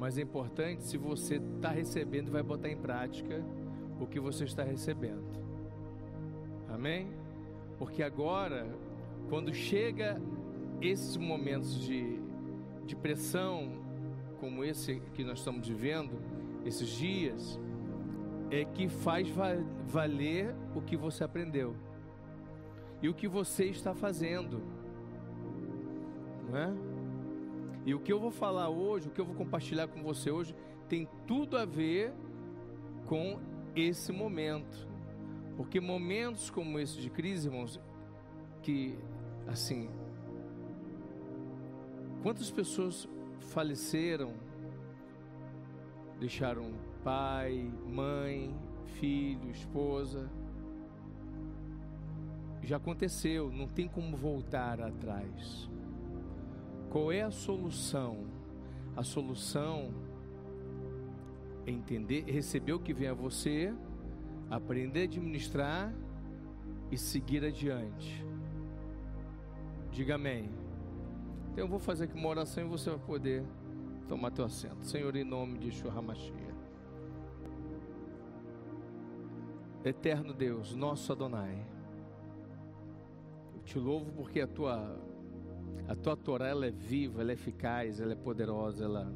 mas é importante se você está recebendo vai botar em prática o que você está recebendo. Amém? Porque agora, quando chega esses momentos de, de pressão, como esse que nós estamos vivendo, esses dias, é que faz valer o que você aprendeu e o que você está fazendo, não é? E o que eu vou falar hoje, o que eu vou compartilhar com você hoje, tem tudo a ver com esse momento, porque momentos como esse de crise, irmãos, que assim, quantas pessoas faleceram, deixaram pai, mãe, filho, esposa. Já aconteceu, não tem como voltar atrás. Qual é a solução? A solução é entender, receber o que vem a você, aprender a administrar e seguir adiante. Diga amém. Então eu vou fazer aqui uma oração e você vai poder tomar teu assento. Senhor, em nome de Shurramashia. Eterno Deus, nosso Adonai, eu te louvo porque a tua a tua Torá ela é viva, ela é eficaz, ela é poderosa, ela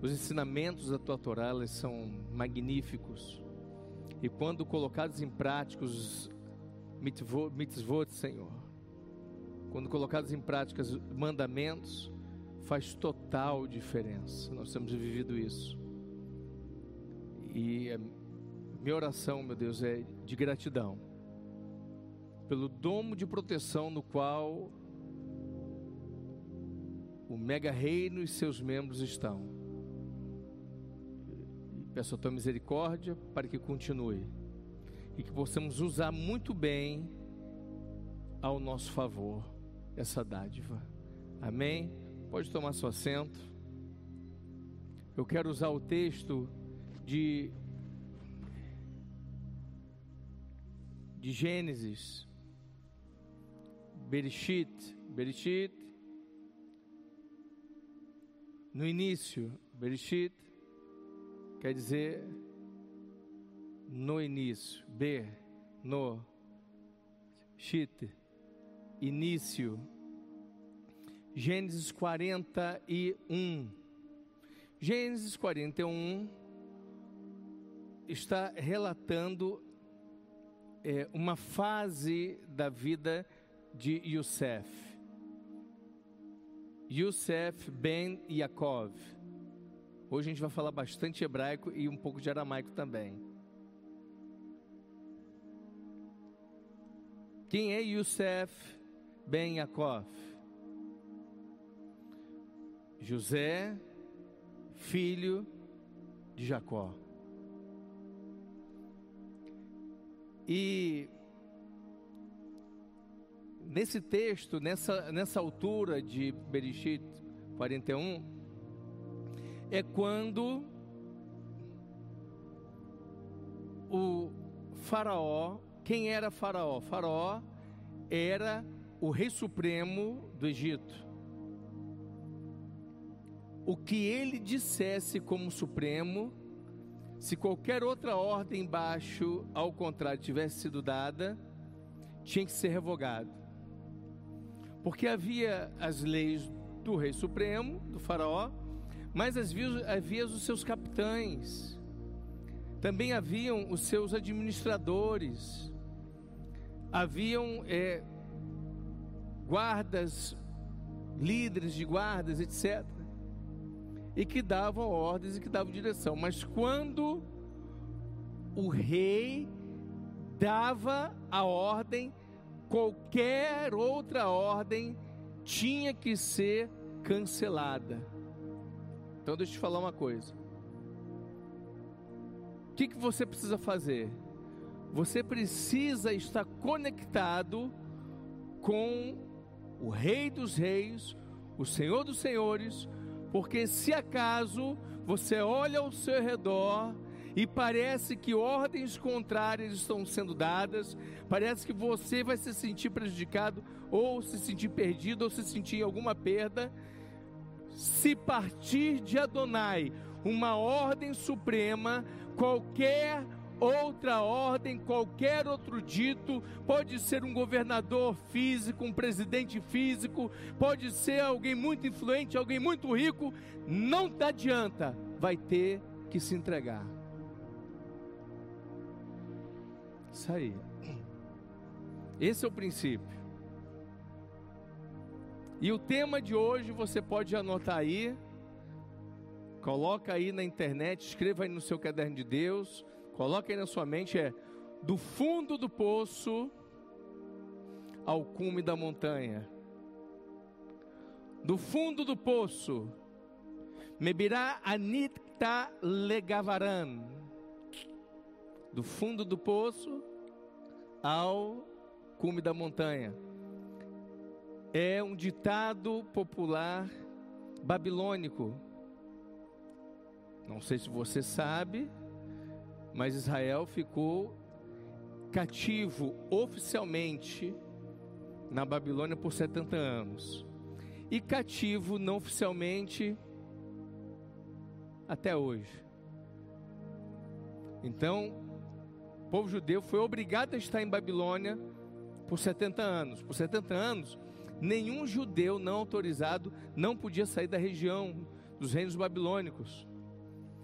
os ensinamentos da tua Torá elas são magníficos. E quando colocados em prática os mitzvot, Senhor, quando colocados em prática os mandamentos, faz total diferença. Nós temos vivido isso. E minha oração, meu Deus, é de gratidão pelo domo de proteção no qual o mega reino e seus membros estão. Peço a tua misericórdia para que continue e que possamos usar muito bem ao nosso favor essa dádiva. Amém? Pode tomar seu assento. Eu quero usar o texto de de Gênesis, Bereshit, Bereshit, no início, Bereshit, quer dizer no início, Ber, no, Shit, início, Gênesis 41, Gênesis 41 está relatando é, uma fase da vida de Youssef. Youssef ben Yaakov. Hoje a gente vai falar bastante hebraico e um pouco de aramaico também. Quem é Youssef ben Yaakov? José, filho de Jacó. E nesse texto, nessa, nessa altura de Bereshit 41, é quando o Faraó, quem era Faraó? Faraó era o rei supremo do Egito. O que ele dissesse como supremo, se qualquer outra ordem embaixo, ao contrário, tivesse sido dada, tinha que ser revogado. Porque havia as leis do rei supremo, do faraó, mas havia, os seus capitães, também haviam os seus administradores, haviam é, guardas, líderes de guardas, etc e que davam ordens e que davam direção. Mas quando o rei dava a ordem, qualquer outra ordem tinha que ser cancelada. Então deixa eu te falar uma coisa. O que, que você precisa fazer? Você precisa estar conectado com o Rei dos Reis, o Senhor dos Senhores, porque se acaso você olha ao seu redor e parece que ordens contrárias estão sendo dadas, parece que você vai se sentir prejudicado, ou se sentir perdido, ou se sentir alguma perda. se partir de Adonai uma ordem suprema, qualquer outra ordem, qualquer outro dito, pode ser um governador físico, um presidente físico, pode ser alguém muito influente, alguém muito rico, não adianta, vai ter que se entregar. Aí. Esse é o princípio. E o tema de hoje você pode anotar aí, coloca aí na internet, escreva aí no seu caderno de Deus, coloca aí na sua mente é do fundo do poço ao cume da montanha. Do fundo do poço, Mebirá Anita Legavaran. Do fundo do poço ao cume da montanha é um ditado popular babilônico. Não sei se você sabe, mas Israel ficou cativo oficialmente na Babilônia por 70 anos e cativo não oficialmente até hoje. Então, o povo judeu foi obrigado a estar em Babilônia por 70 anos. Por 70 anos, nenhum judeu não autorizado não podia sair da região dos reinos babilônicos.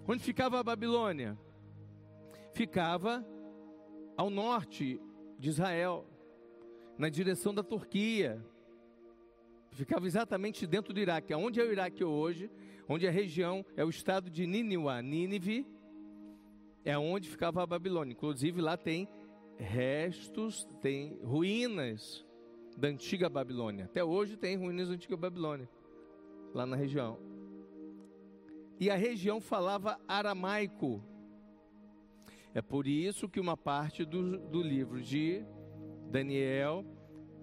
Onde ficava a Babilônia? Ficava ao norte de Israel, na direção da Turquia. Ficava exatamente dentro do Iraque. Onde é o Iraque hoje? Onde a região é o estado de Nínive, Nínive, é onde ficava a Babilônia. Inclusive lá tem restos, tem ruínas da antiga Babilônia. Até hoje tem ruínas da antiga Babilônia, lá na região. E a região falava aramaico. É por isso que uma parte do, do livro de Daniel,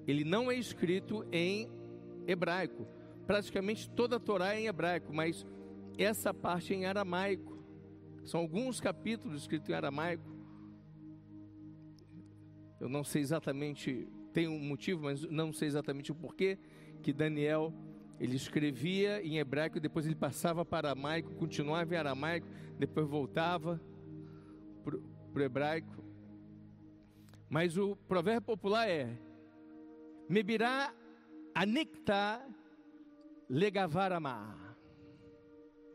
ele não é escrito em hebraico. Praticamente toda a Torá é em hebraico, mas essa parte é em aramaico. São alguns capítulos escritos em aramaico. Eu não sei exatamente tem um motivo, mas não sei exatamente o porquê, que Daniel ele escrevia em hebraico, depois ele passava para aramaico, continuava em aramaico, depois voltava para o hebraico. Mas o provérbio popular é: Mebirá anikta legavarama.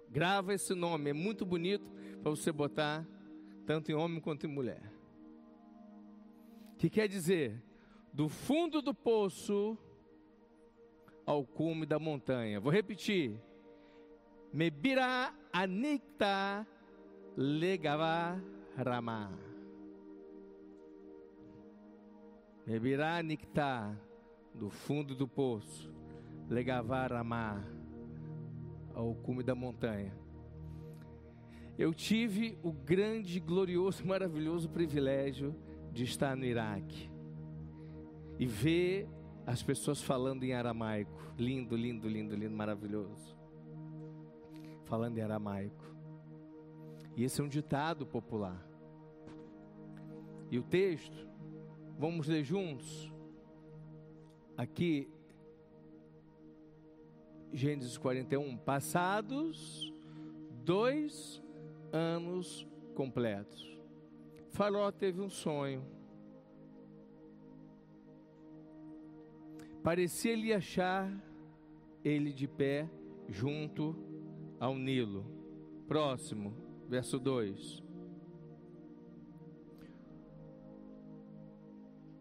Grava esse nome, é muito bonito para você botar tanto em homem quanto em mulher. Que quer dizer do fundo do poço ao cume da montanha. Vou repetir. Mebira anikta legava rama. Mebira anikta do fundo do poço legava rama ao cume da montanha. Eu tive o grande, glorioso, maravilhoso privilégio de estar no Iraque e ver as pessoas falando em aramaico. Lindo, lindo, lindo, lindo, maravilhoso. Falando em aramaico. E esse é um ditado popular. E o texto, vamos ler juntos. Aqui, Gênesis 41. Passados dois anos completos. Faraó teve um sonho Parecia-lhe achar ele de pé junto ao Nilo. Próximo, verso 2.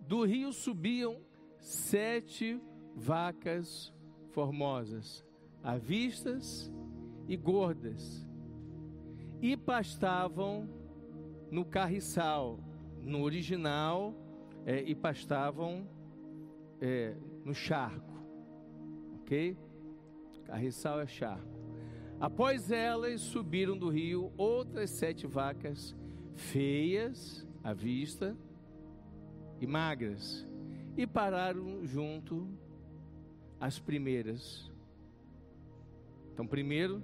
Do rio subiam sete vacas formosas, avistas e gordas, e pastavam no carriçal, no original, é, e pastavam é, no charco, ok? Carriçal é charco. Após elas subiram do rio outras sete vacas feias à vista e magras, e pararam junto às primeiras. Então, primeiro,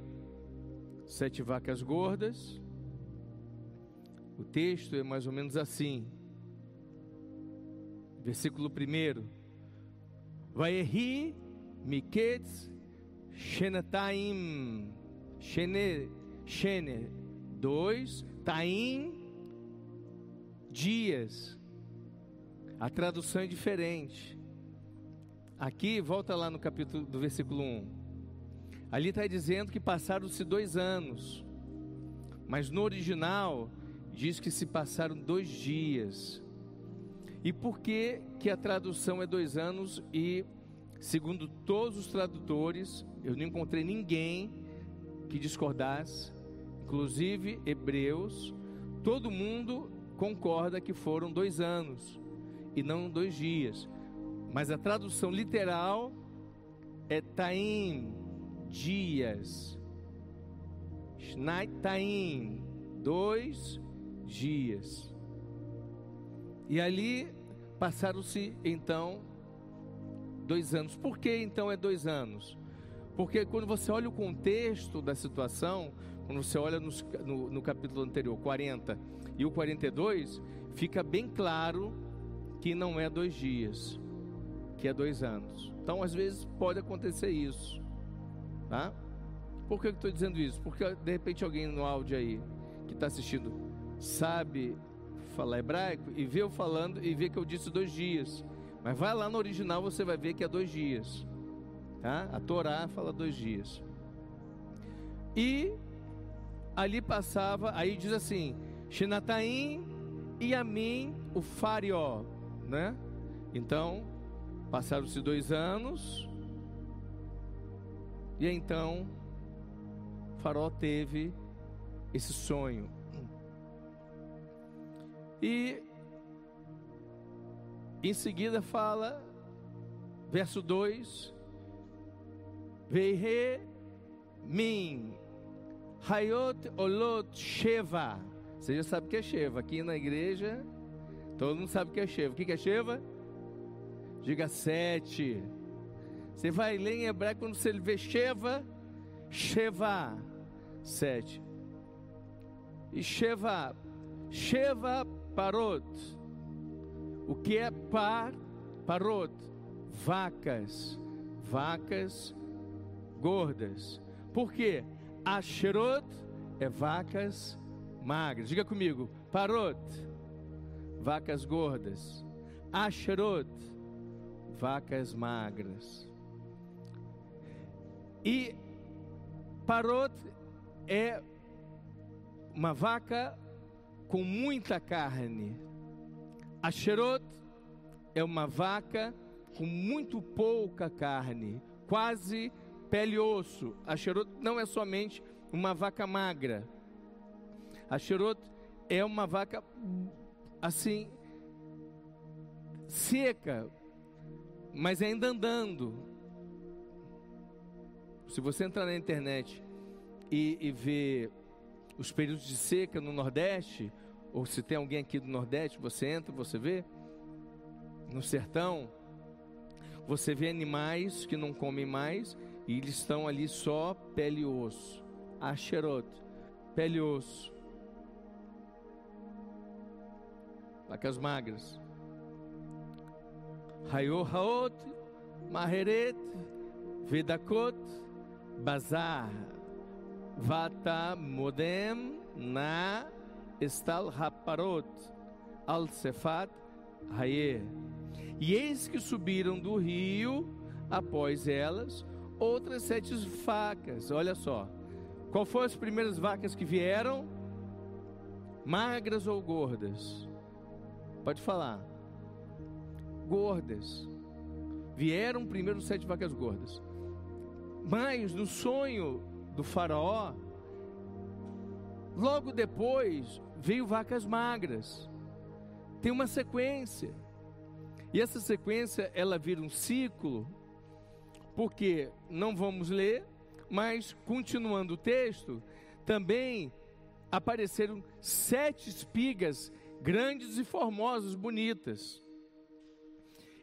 sete vacas gordas. O texto é mais ou menos assim. Versículo primeiro Vaehi Miketz Shenetaim, Shene, Shene, dois, Taim, dias. A tradução é diferente. Aqui, volta lá no capítulo do versículo 1. Ali está dizendo que passaram-se dois anos. Mas no original diz que se passaram dois dias. E por que, que a tradução é dois anos e, segundo todos os tradutores, eu não encontrei ninguém que discordasse, inclusive hebreus, todo mundo concorda que foram dois anos e não dois dias. Mas a tradução literal é Taim, dias. Taim, dois dias. E ali passaram-se então dois anos. Por que então é dois anos? Porque quando você olha o contexto da situação, quando você olha nos, no, no capítulo anterior, 40 e o 42, fica bem claro que não é dois dias, que é dois anos. Então, às vezes, pode acontecer isso. Tá? Por que eu estou dizendo isso? Porque de repente alguém no áudio aí que está assistindo sabe falar hebraico e vê eu falando e vê que eu disse dois dias. Mas vai lá no original, você vai ver que é dois dias. Tá? A Torá fala dois dias. E ali passava, aí diz assim: Shenataim e a mim o Farió, né? Então, passaram-se dois anos, e então Faraó teve esse sonho. E em seguida fala, verso 2: Veihe min hayot olot sheva. Você já sabe o que é Sheva. Aqui na igreja, todo mundo sabe o que é Sheva. O que é Sheva? Diga sete. Você vai ler em hebraico quando você vê Sheva, Sheva, sete. E Sheva, Sheva parot. O que é par, parot? Vacas, vacas gordas. Por quê? Asherot é vacas magras. Diga comigo, parot, vacas gordas. Asherot, vacas magras. E parot é uma vaca com muita carne. Asherot é uma vaca com muito pouca carne, quase pele e osso. Asherot não é somente uma vaca magra, a Xerot é uma vaca assim seca, mas ainda andando. Se você entrar na internet e, e ver os períodos de seca no Nordeste, ou se tem alguém aqui do Nordeste, você entra, você vê no sertão, você vê animais que não comem mais e eles estão ali só pele e osso. Asherot, pele e osso. vacas magras. Hayohaot, Maheret, Vedakot, Bazar, Vata Modem, Na, Estal Haparot, Al Sefat, Haye. E eis que subiram do rio, após elas, outras sete vacas. Olha só. Qual foram as primeiras vacas que vieram? Magras ou gordas? Pode falar. Gordas. Vieram primeiro sete vacas gordas. Mas no sonho do faraó, logo depois veio vacas magras. Tem uma sequência. E essa sequência ela vira um ciclo, porque não vamos ler, mas continuando o texto, também apareceram sete espigas grandes e formosas, bonitas.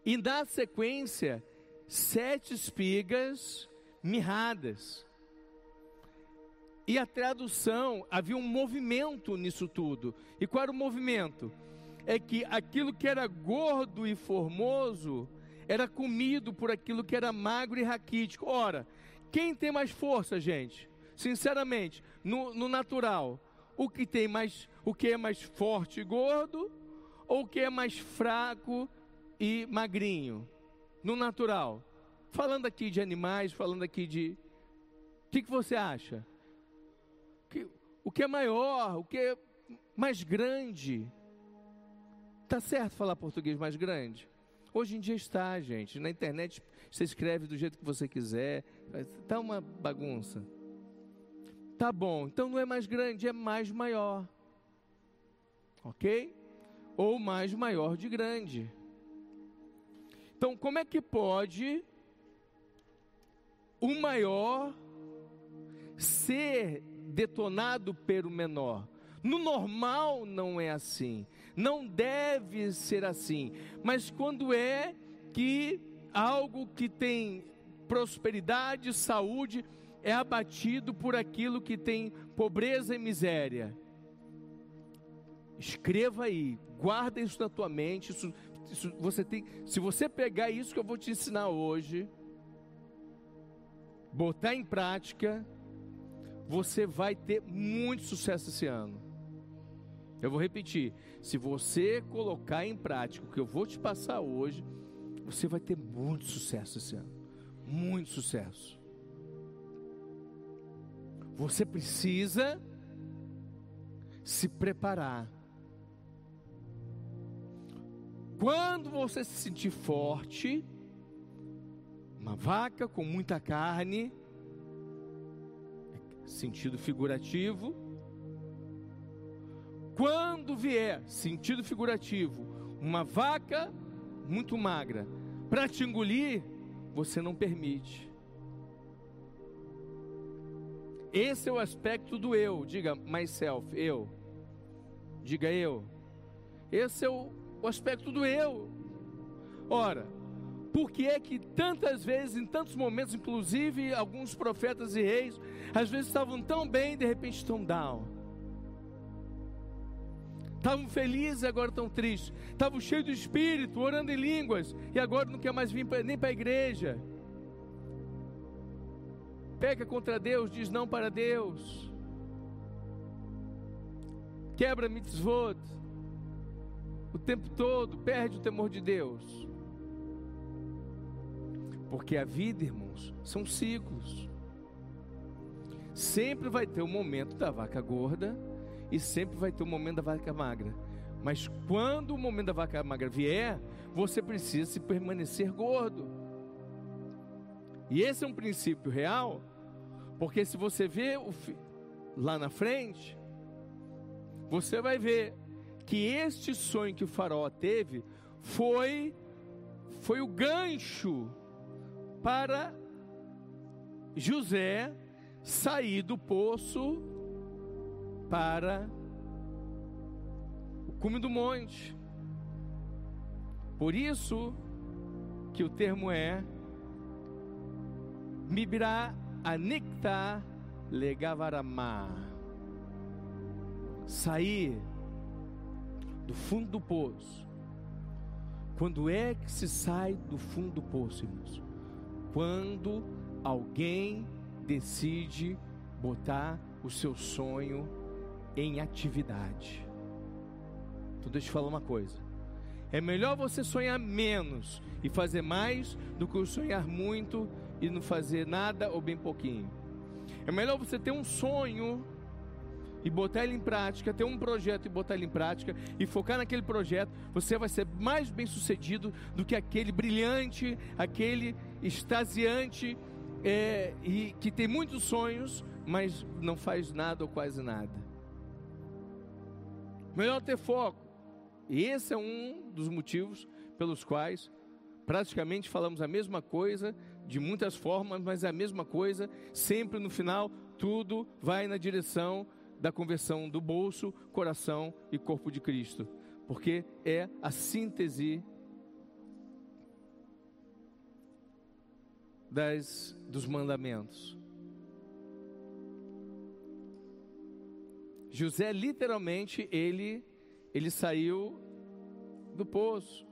E na sequência, sete espigas mirradas. E a tradução, havia um movimento nisso tudo. E qual era o movimento? É que aquilo que era gordo e formoso era comido por aquilo que era magro e raquítico. Ora, Quem tem mais força, gente? Sinceramente, no, no natural, o que tem mais, o que é mais forte e gordo, ou o que é mais fraco e magrinho? No natural. Falando aqui de animais, falando aqui de. O que, que você acha? O que é maior, o que é mais grande? Tá certo falar português mais grande? Hoje em dia está, gente. Na internet você escreve do jeito que você quiser. Tá uma bagunça. Tá bom. Então não é mais grande, é mais maior. Ok? Ou mais maior de grande. Então, como é que pode o maior ser detonado pelo menor? No normal não é assim, não deve ser assim, mas quando é que algo que tem prosperidade, saúde, é abatido por aquilo que tem pobreza e miséria. Escreva aí, guarda isso na tua mente. Isso, isso, você tem, se você pegar isso que eu vou te ensinar hoje, botar em prática, você vai ter muito sucesso esse ano. Eu vou repetir: se você colocar em prática o que eu vou te passar hoje, você vai ter muito sucesso esse ano. Muito sucesso. Você precisa se preparar. Quando você se sentir forte, uma vaca com muita carne, sentido figurativo, quando vier, sentido figurativo, uma vaca muito magra para te engolir, você não permite. Esse é o aspecto do eu. Diga myself, eu. Diga eu. Esse é o, o aspecto do eu. Ora, por que é que tantas vezes, em tantos momentos, inclusive alguns profetas e reis, às vezes estavam tão bem e de repente estão down? Estavam felizes e agora estão tristes. Estavam cheios do espírito, orando em línguas, e agora não quer mais vir nem para a igreja. Peca contra Deus, diz não para Deus. Quebra mitzvot. O tempo todo perde o temor de Deus. Porque a vida, irmãos, são ciclos. Sempre vai ter o momento da vaca gorda e sempre vai ter o momento da vaca magra. Mas quando o momento da vaca magra vier, você precisa se permanecer gordo. E esse é um princípio real, porque se você vê o lá na frente, você vai ver que este sonho que o faraó teve foi foi o gancho para José sair do poço para o cume do monte. Por isso que o termo é Mibra anikta legavarama. Sair do fundo do poço. Quando é que se sai do fundo do poço, irmãos? Quando alguém decide botar o seu sonho em atividade. Então deixa eu falar uma coisa. É melhor você sonhar menos e fazer mais do que sonhar muito e não fazer nada ou bem pouquinho. É melhor você ter um sonho e botar ele em prática, ter um projeto e botar ele em prática e focar naquele projeto, você vai ser mais bem sucedido do que aquele brilhante, aquele extasiante é, e que tem muitos sonhos, mas não faz nada ou quase nada. Melhor ter foco. E esse é um dos motivos pelos quais praticamente falamos a mesma coisa, de muitas formas, mas é a mesma coisa, sempre no final, tudo vai na direção da conversão do bolso, coração e corpo de Cristo, porque é a síntese das, dos mandamentos. José literalmente ele ele saiu do poço.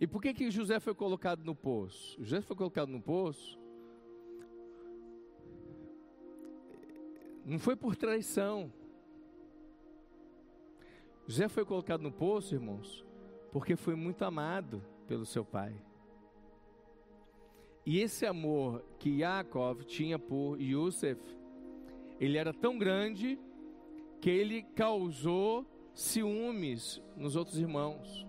E por que, que José foi colocado no poço? José foi colocado no poço. Não foi por traição. José foi colocado no poço, irmãos, porque foi muito amado pelo seu pai. E esse amor que Yaakov tinha por Yosef, ele era tão grande que ele causou ciúmes nos outros irmãos.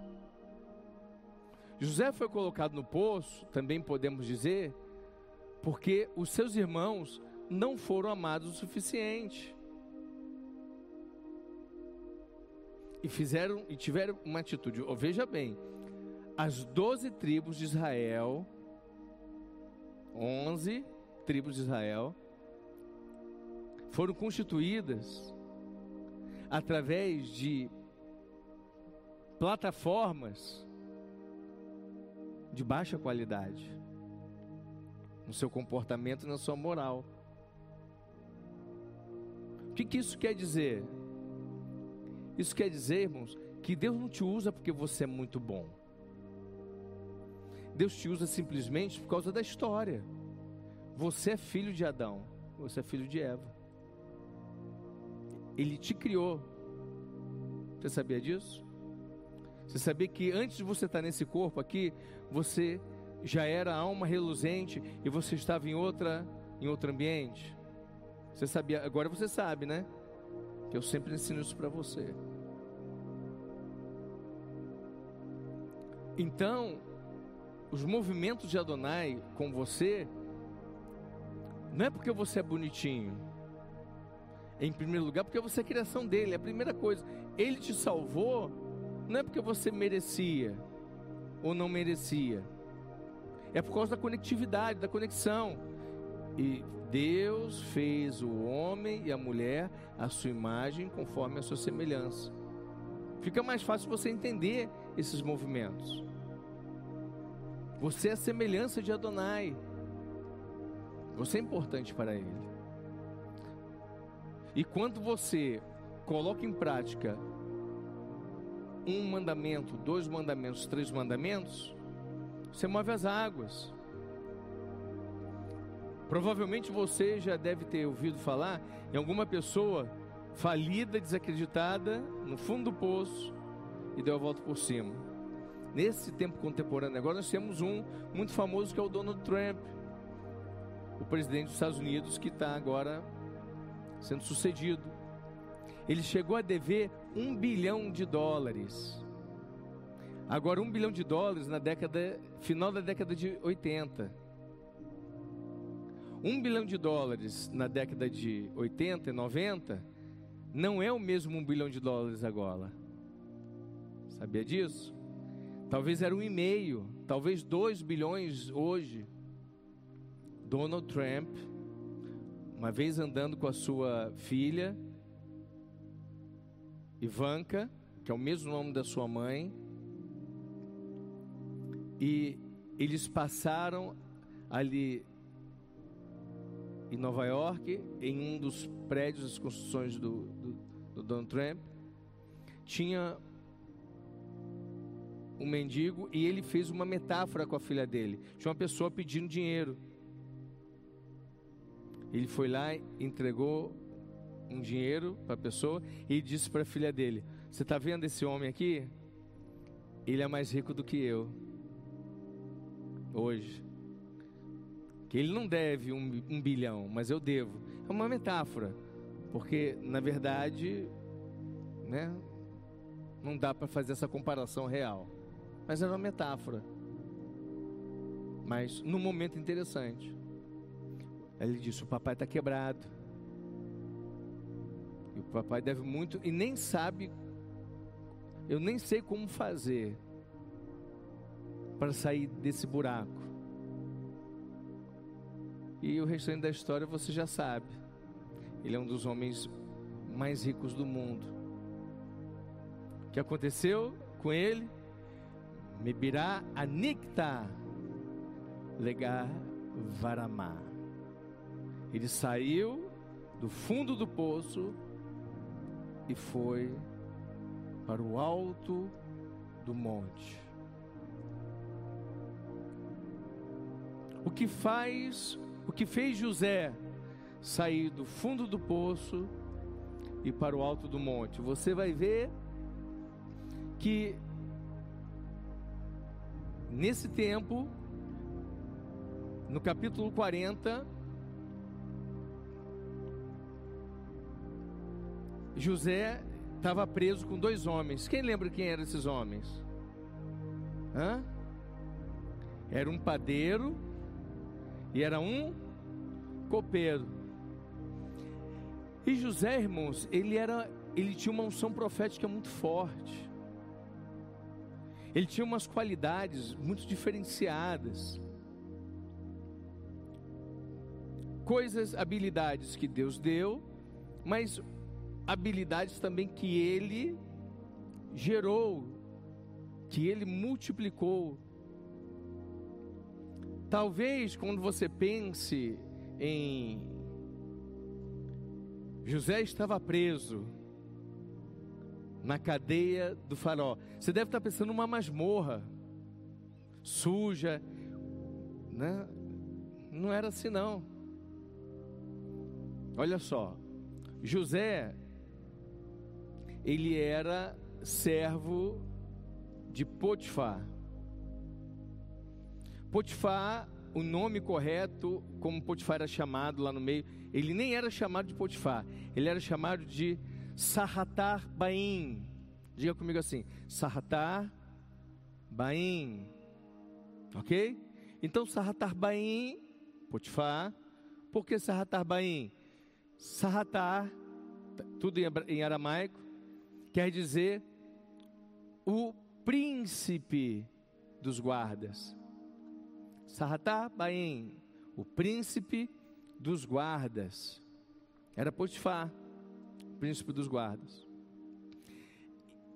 José foi colocado no poço, também podemos dizer, porque os seus irmãos não foram amados o suficiente. E fizeram e tiveram uma atitude. Oh, veja bem, as doze tribos de Israel, onze tribos de Israel, foram constituídas através de plataformas de baixa qualidade no seu comportamento na sua moral. O que, que isso quer dizer? Isso quer dizer, irmãos, que Deus não te usa porque você é muito bom. Deus te usa simplesmente por causa da história. Você é filho de Adão, você é filho de Eva. Ele te criou. Você sabia disso? Você sabia que antes de você estar nesse corpo aqui, você já era alma reluzente e você estava em outra em outro ambiente? Você sabia? Agora você sabe, né? Que eu sempre ensino isso para você. Então, os movimentos de Adonai com você não é porque você é bonitinho, em primeiro lugar, porque você é criação dele, é a primeira coisa. Ele te salvou, não é porque você merecia ou não merecia, é por causa da conectividade, da conexão. E Deus fez o homem e a mulher à sua imagem, conforme a sua semelhança. Fica mais fácil você entender esses movimentos. Você é a semelhança de Adonai. Você é importante para Ele. E quando você coloca em prática um mandamento, dois mandamentos, três mandamentos, você move as águas. Provavelmente você já deve ter ouvido falar em alguma pessoa falida, desacreditada, no fundo do poço e deu a volta por cima. Nesse tempo contemporâneo agora nós temos um muito famoso que é o Donald Trump, o presidente dos Estados Unidos que está agora sendo sucedido. Ele chegou a dever um bilhão de dólares. Agora, um bilhão de dólares na década, final da década de 80. Um bilhão de dólares na década de 80 e 90 não é o mesmo um bilhão de dólares agora. Sabia disso? Talvez era um e meio, talvez dois bilhões hoje. Donald Trump uma vez andando com a sua filha, Ivanka, que é o mesmo nome da sua mãe, e eles passaram ali em Nova York, em um dos prédios das construções do, do, do Donald Trump, tinha um mendigo e ele fez uma metáfora com a filha dele. Tinha uma pessoa pedindo dinheiro. Ele foi lá, entregou um dinheiro para a pessoa e disse para a filha dele: Você está vendo esse homem aqui? Ele é mais rico do que eu. Hoje. Que ele não deve um, um bilhão, mas eu devo. É uma metáfora. Porque, na verdade, né, não dá para fazer essa comparação real. Mas é uma metáfora. Mas num momento interessante. Ele disse: O papai está quebrado. E o papai deve muito e nem sabe. Eu nem sei como fazer para sair desse buraco. E o restante da história você já sabe. Ele é um dos homens mais ricos do mundo. O que aconteceu com ele? Mebirá anicta legar varamá. Ele saiu do fundo do poço e foi para o alto do monte. o que faz, o que fez José sair do fundo do poço e para o alto do monte. Você vai ver que nesse tempo, no capítulo 40, José estava preso com dois homens. Quem lembra quem eram esses homens? Hã? Era um padeiro e era um copeiro. E José, irmãos, ele era, ele tinha uma unção profética muito forte. Ele tinha umas qualidades muito diferenciadas. Coisas, habilidades que Deus deu, mas habilidades também que ele gerou, que ele multiplicou. Talvez quando você pense em José estava preso na cadeia do faraó. Você deve estar pensando numa masmorra suja, né? Não era assim não. Olha só, José ele era servo de Potifar. Potifar, o nome correto, como Potifar era chamado lá no meio, ele nem era chamado de Potifar, ele era chamado de Sahatar Baim. Diga comigo assim: Sahatar Baim. Ok? Então, Sahatar Baim, Potifar. Por que Sahatar Baim? Sahatar, tudo em aramaico, quer dizer o príncipe dos guardas. Sahatá Baim, o príncipe dos guardas. Era Potifar, príncipe dos guardas.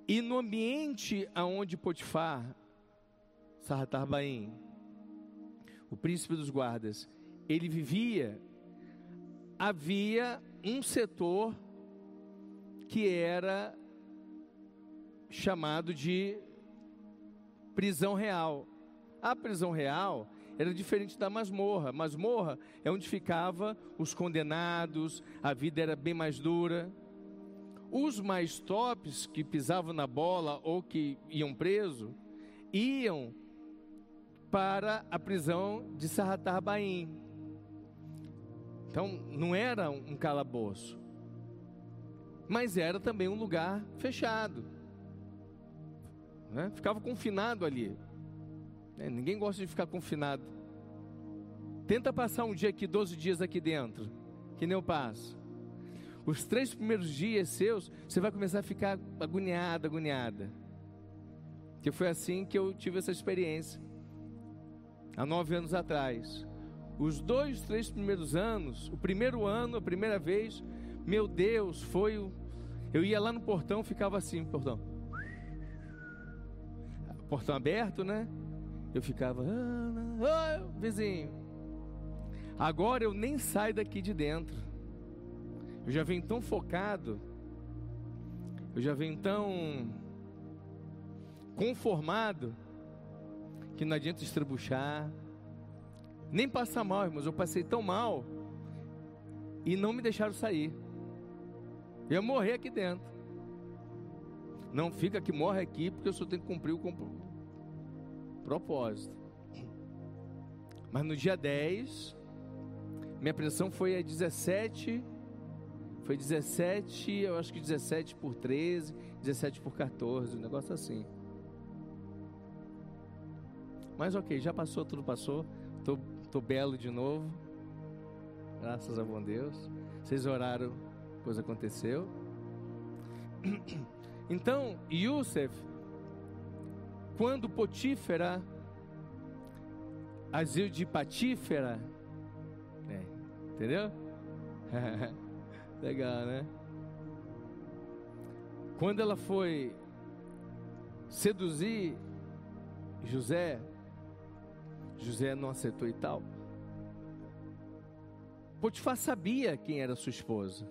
E no ambiente aonde Potifar, Sahatar Baim, o príncipe dos guardas, ele vivia, havia um setor que era chamado de prisão real. A prisão real era diferente da masmorra. Masmorra é onde ficava os condenados, a vida era bem mais dura. Os mais tops que pisavam na bola ou que iam preso, iam para a prisão de Sarratar Baim. Então, não era um calabouço, mas era também um lugar fechado né? ficava confinado ali. É, ninguém gosta de ficar confinado. Tenta passar um dia aqui, 12 dias aqui dentro, que nem eu passo. Os três primeiros dias seus, você vai começar a ficar agoniada, agoniada. Que foi assim que eu tive essa experiência. Há nove anos atrás. Os dois, três primeiros anos, o primeiro ano, a primeira vez, meu Deus, foi o. Eu ia lá no portão, ficava assim, portão portão aberto, né? Eu ficava, ah, oh, vizinho. Agora eu nem saio daqui de dentro. Eu já venho tão focado, eu já venho tão conformado, que não adianta estrabuchar, nem passar mal, irmãos. Eu passei tão mal e não me deixaram sair. Eu ia morrer aqui dentro. Não fica que morre aqui, porque eu só tenho que cumprir o propósito. Mas no dia 10, minha pressão foi a 17, foi 17, eu acho que 17 por 13, 17 por 14, um negócio assim. Mas ok, já passou, tudo passou. Tô, tô belo de novo. Graças a bom Deus. Vocês oraram, coisa aconteceu. Então, Yusuf, quando Potífera, asilo de Patífera, é, entendeu? Legal, né? Quando ela foi seduzir José, José não aceitou e tal. Potifar sabia quem era sua esposa.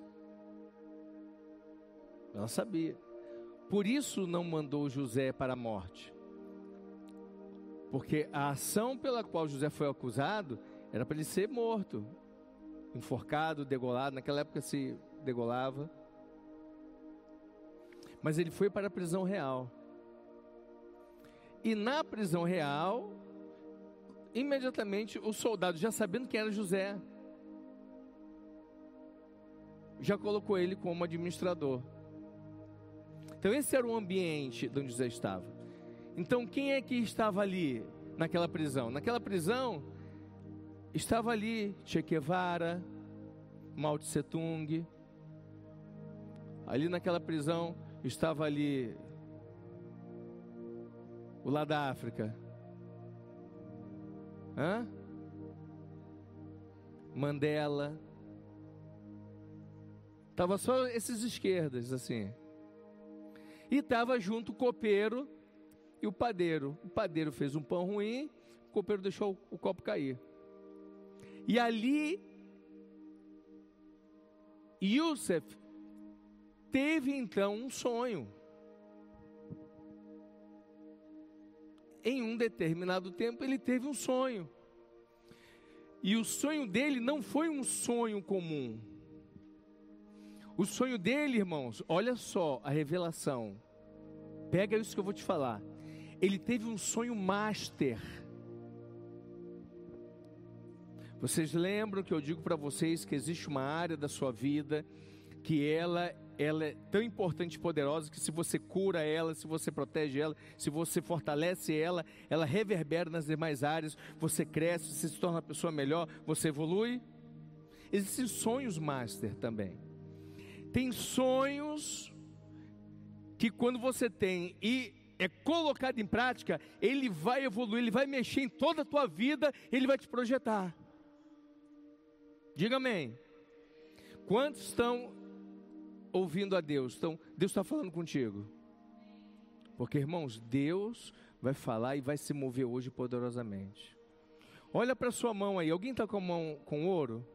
Ela sabia. Por isso não mandou José para a morte. Porque a ação pela qual José foi acusado Era para ele ser morto, enforcado, degolado. Naquela época se degolava. Mas ele foi para a prisão real. E na prisão real, imediatamente o soldado, já sabendo quem era José, já colocou ele como administrador. Então esse era o ambiente onde José estava. Então quem é que estava ali naquela prisão? Naquela prisão estava ali Che Guevara, Mao Tse Tung. Ali naquela prisão estava ali o lá da África. Hã? Mandela. Tava só esses esquerdas assim. E estava junto o copeiro e o padeiro. O padeiro fez um pão ruim, o copeiro deixou o copo cair. E ali Yusuf teve então um sonho. Em um determinado tempo ele teve um sonho. E o sonho dele não foi um sonho comum. O sonho dele, irmãos, olha só a revelação. Pega isso que eu vou te falar. Ele teve um sonho master. Vocês lembram que eu digo para vocês que existe uma área da sua vida que ela ela é tão importante e poderosa que se você cura ela, se você protege ela, se você fortalece ela, ela reverbera nas demais áreas, você cresce, você se torna uma pessoa melhor, você evolui. Existem sonhos master também. Tem sonhos que quando você tem e é colocado em prática, ele vai evoluir, ele vai mexer em toda a tua vida, ele vai te projetar. Diga amém. Quantos estão ouvindo a Deus? Então, Deus está falando contigo. Porque, irmãos, Deus vai falar e vai se mover hoje poderosamente. Olha para sua mão aí. Alguém está com a mão com ouro?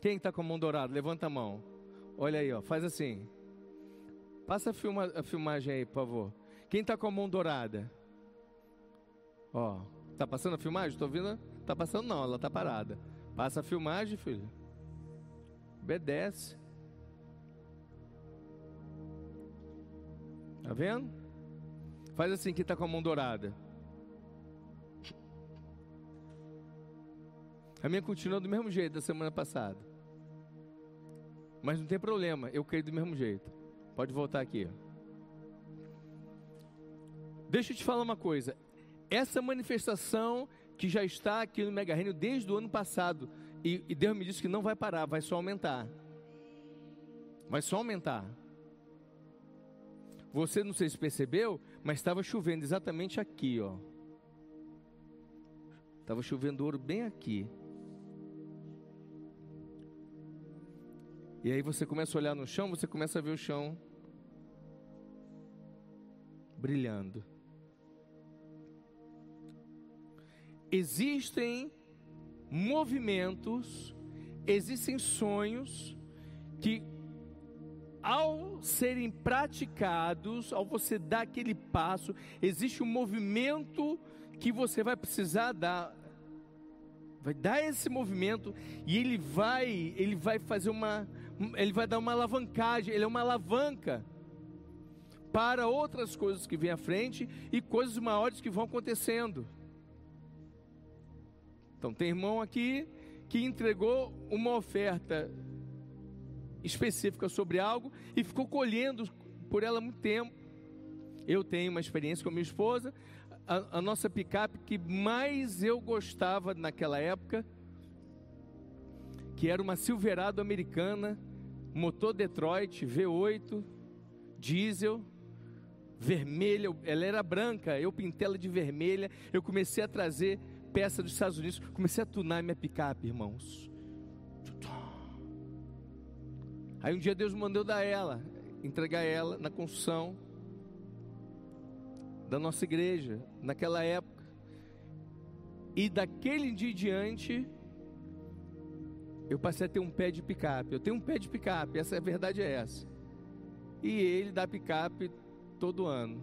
Quem está com a mão dourada? Levanta a mão. Olha aí, ó. Faz assim. Passa a, filma, a filmagem aí, por favor. Quem está com a mão dourada? Ó. Tá passando a filmagem? Estou vendo? Tá passando não, ela tá parada. Passa a filmagem, filho. Obedece. Tá vendo? Faz assim que está com a mão dourada. A minha continua do mesmo jeito da semana passada. Mas não tem problema, eu creio do mesmo jeito. Pode voltar aqui. Deixa eu te falar uma coisa. Essa manifestação que já está aqui no Mega Reino desde o ano passado, e, e Deus me disse que não vai parar, vai só aumentar. Vai só aumentar. Você não sei se percebeu, mas estava chovendo exatamente aqui, ó. Estava chovendo ouro bem aqui. E aí você começa a olhar no chão, você começa a ver o chão brilhando. Existem movimentos, existem sonhos que ao serem praticados, ao você dar aquele passo, existe um movimento que você vai precisar dar. Vai dar esse movimento e ele vai, ele vai fazer uma, ele vai dar uma alavancagem, ele é uma alavanca para outras coisas que vêm à frente e coisas maiores que vão acontecendo. Então tem irmão aqui que entregou uma oferta específica sobre algo e ficou colhendo por ela muito tempo. Eu tenho uma experiência com minha esposa, a, a nossa picape que mais eu gostava naquela época, que era uma Silverado americana, motor Detroit V8, diesel, vermelha, ela era branca, eu pintei ela de vermelha, eu comecei a trazer peça dos Estados Unidos, comecei a tunar minha picape, irmãos. Aí um dia Deus mandou dar ela, entregar ela na construção da nossa igreja, naquela época. E daquele dia em diante, eu passei a ter um pé de picape. Eu tenho um pé de picape, essa a verdade é essa. E ele dá picape todo ano.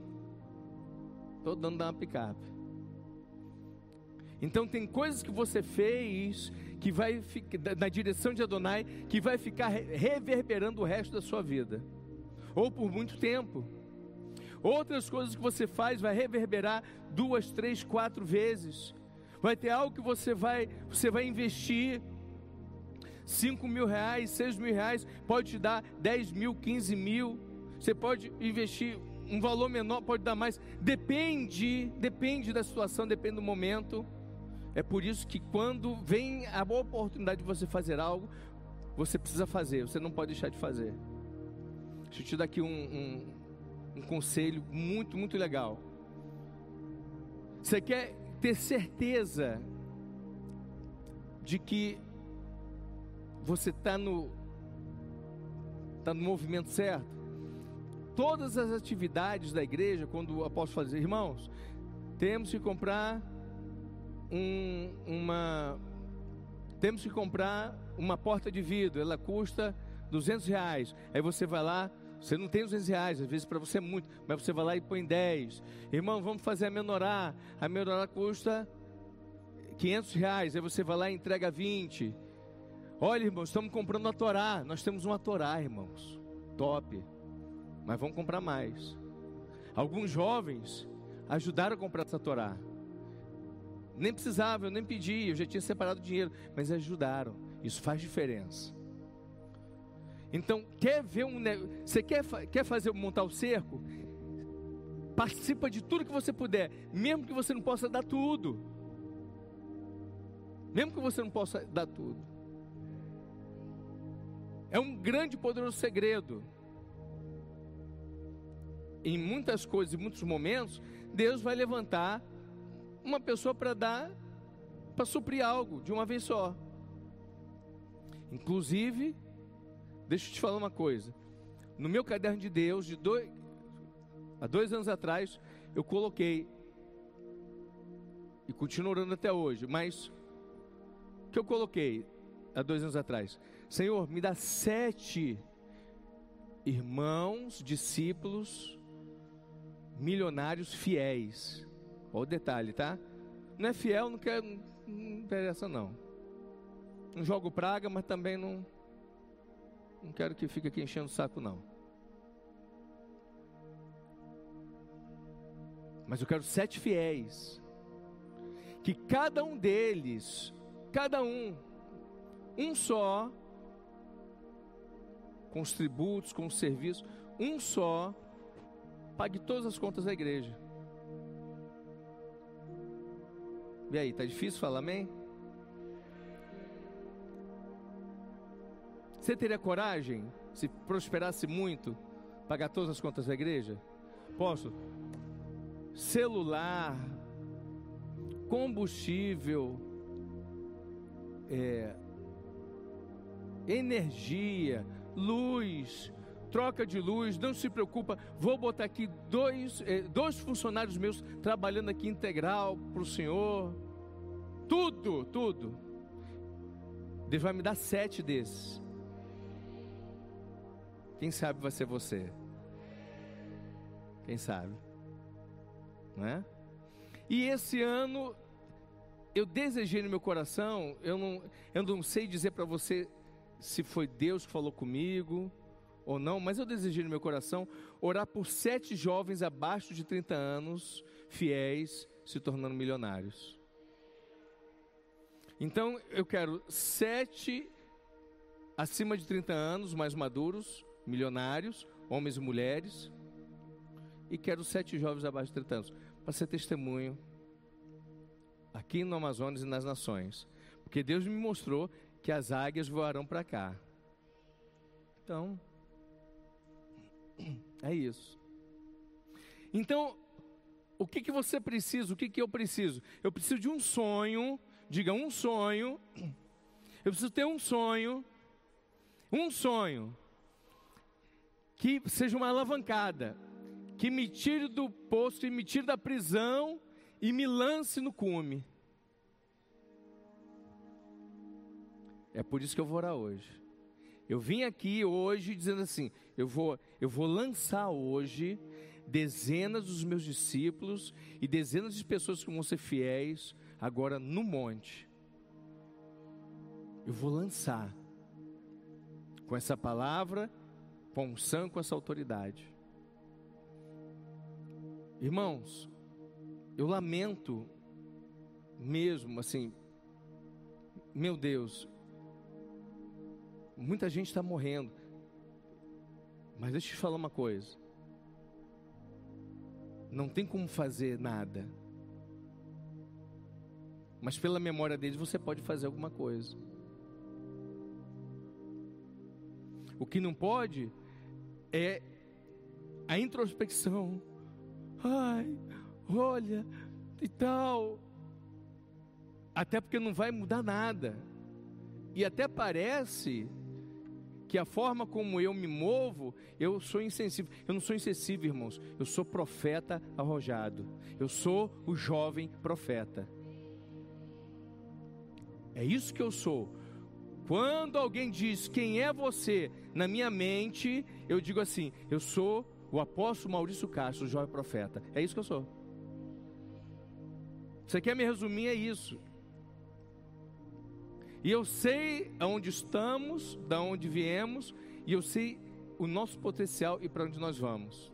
Todo ano dá uma picape. Então tem coisas que você fez que vai na direção de Adonai que vai ficar reverberando o resto da sua vida, ou por muito tempo. Outras coisas que você faz vai reverberar duas, três, quatro vezes. Vai ter algo que você vai, você vai investir cinco mil reais, seis mil reais, pode te dar dez mil, quinze mil. Você pode investir um valor menor, pode dar mais. Depende, depende da situação, depende do momento. É por isso que quando vem a boa oportunidade de você fazer algo, você precisa fazer, você não pode deixar de fazer. Deixa eu te dar aqui um, um, um conselho muito, muito legal. Você quer ter certeza de que você está no, tá no movimento certo? Todas as atividades da igreja, quando o apóstolo fala, irmãos, temos que comprar um, uma. Temos que comprar uma porta de vidro, ela custa 200 reais. Aí você vai lá, você não tem 200 reais, às vezes para você é muito, mas você vai lá e põe 10. Irmão, vamos fazer a menorá. A menorá custa 500 reais. Aí você vai lá e entrega 20. Olha, irmãos, estamos comprando a Torá. Nós temos uma Torá, irmãos. Top. Mas vamos comprar mais. Alguns jovens ajudaram a comprar essa Torá. Nem precisava, eu nem pedi, eu já tinha separado dinheiro, mas ajudaram. Isso faz diferença. Então, quer ver um você quer, quer fazer montar o cerco? Participa de tudo que você puder, mesmo que você não possa dar tudo. Mesmo que você não possa dar tudo. É um grande e poderoso segredo. Em muitas coisas, em muitos momentos, Deus vai levantar uma pessoa para dar, para suprir algo de uma vez só. Inclusive, deixa eu te falar uma coisa. No meu caderno de Deus, de dois, há dois anos atrás, eu coloquei, e continuo orando até hoje, mas o que eu coloquei há dois anos atrás? Senhor, me dá sete irmãos, discípulos, milionários fiéis Olha o detalhe, tá? Não é fiel, não quer, não interessa não. Não jogo praga, mas também não não quero que fique aqui enchendo o saco não. Mas eu quero sete fiéis. Que cada um deles, cada um, um só, com os tributos, com os serviços, um só, pague todas as contas da igreja. E aí, tá difícil falar amém? Você teria coragem, se prosperasse muito, pagar todas as contas da igreja? Posso? Celular, combustível, é, energia, luz, troca de luz, não se preocupa, vou botar aqui dois, eh, dois funcionários meus trabalhando aqui integral para o Senhor. Tudo, tudo. Deus vai me dar sete desses. Quem sabe vai ser você. Quem sabe? Não é? E esse ano eu desejei no meu coração, eu não, eu não sei dizer para você se foi Deus que falou comigo, ou não, mas eu desejei no meu coração orar por sete jovens abaixo de 30 anos, fiéis, se tornando milionários. Então eu quero sete acima de 30 anos, mais maduros, milionários, homens e mulheres, e quero sete jovens abaixo de 30 anos, para ser testemunho aqui no Amazonas e nas nações, porque Deus me mostrou que as águias voarão para cá. Então, é isso. Então, o que, que você precisa? O que, que eu preciso? Eu preciso de um sonho, diga um sonho. Eu preciso ter um sonho, um sonho, que seja uma alavancada, que me tire do posto e me tire da prisão e me lance no cume. É por isso que eu vou orar hoje. Eu vim aqui hoje dizendo assim: eu vou, eu vou lançar hoje dezenas dos meus discípulos e dezenas de pessoas que vão ser fiéis agora no monte, eu vou lançar com essa palavra, com a com essa autoridade. Irmãos, eu lamento mesmo, assim, meu Deus, muita gente está morrendo, mas deixa eu te falar uma coisa: não tem como fazer nada, mas pela memória deles você pode fazer alguma coisa. O que não pode é a introspecção. Ai, olha, e tal. Até porque não vai mudar nada. E até parece que a forma como eu me movo, eu sou insensível. Eu não sou insensível, irmãos. Eu sou profeta arrojado. Eu sou o jovem profeta. É isso que eu sou. Quando alguém diz quem é você, na minha mente, eu digo assim: eu sou o apóstolo Maurício Castro, o jovem profeta. É isso que eu sou. Você quer me resumir? É isso. E eu sei aonde estamos, da onde viemos, e eu sei o nosso potencial e para onde nós vamos.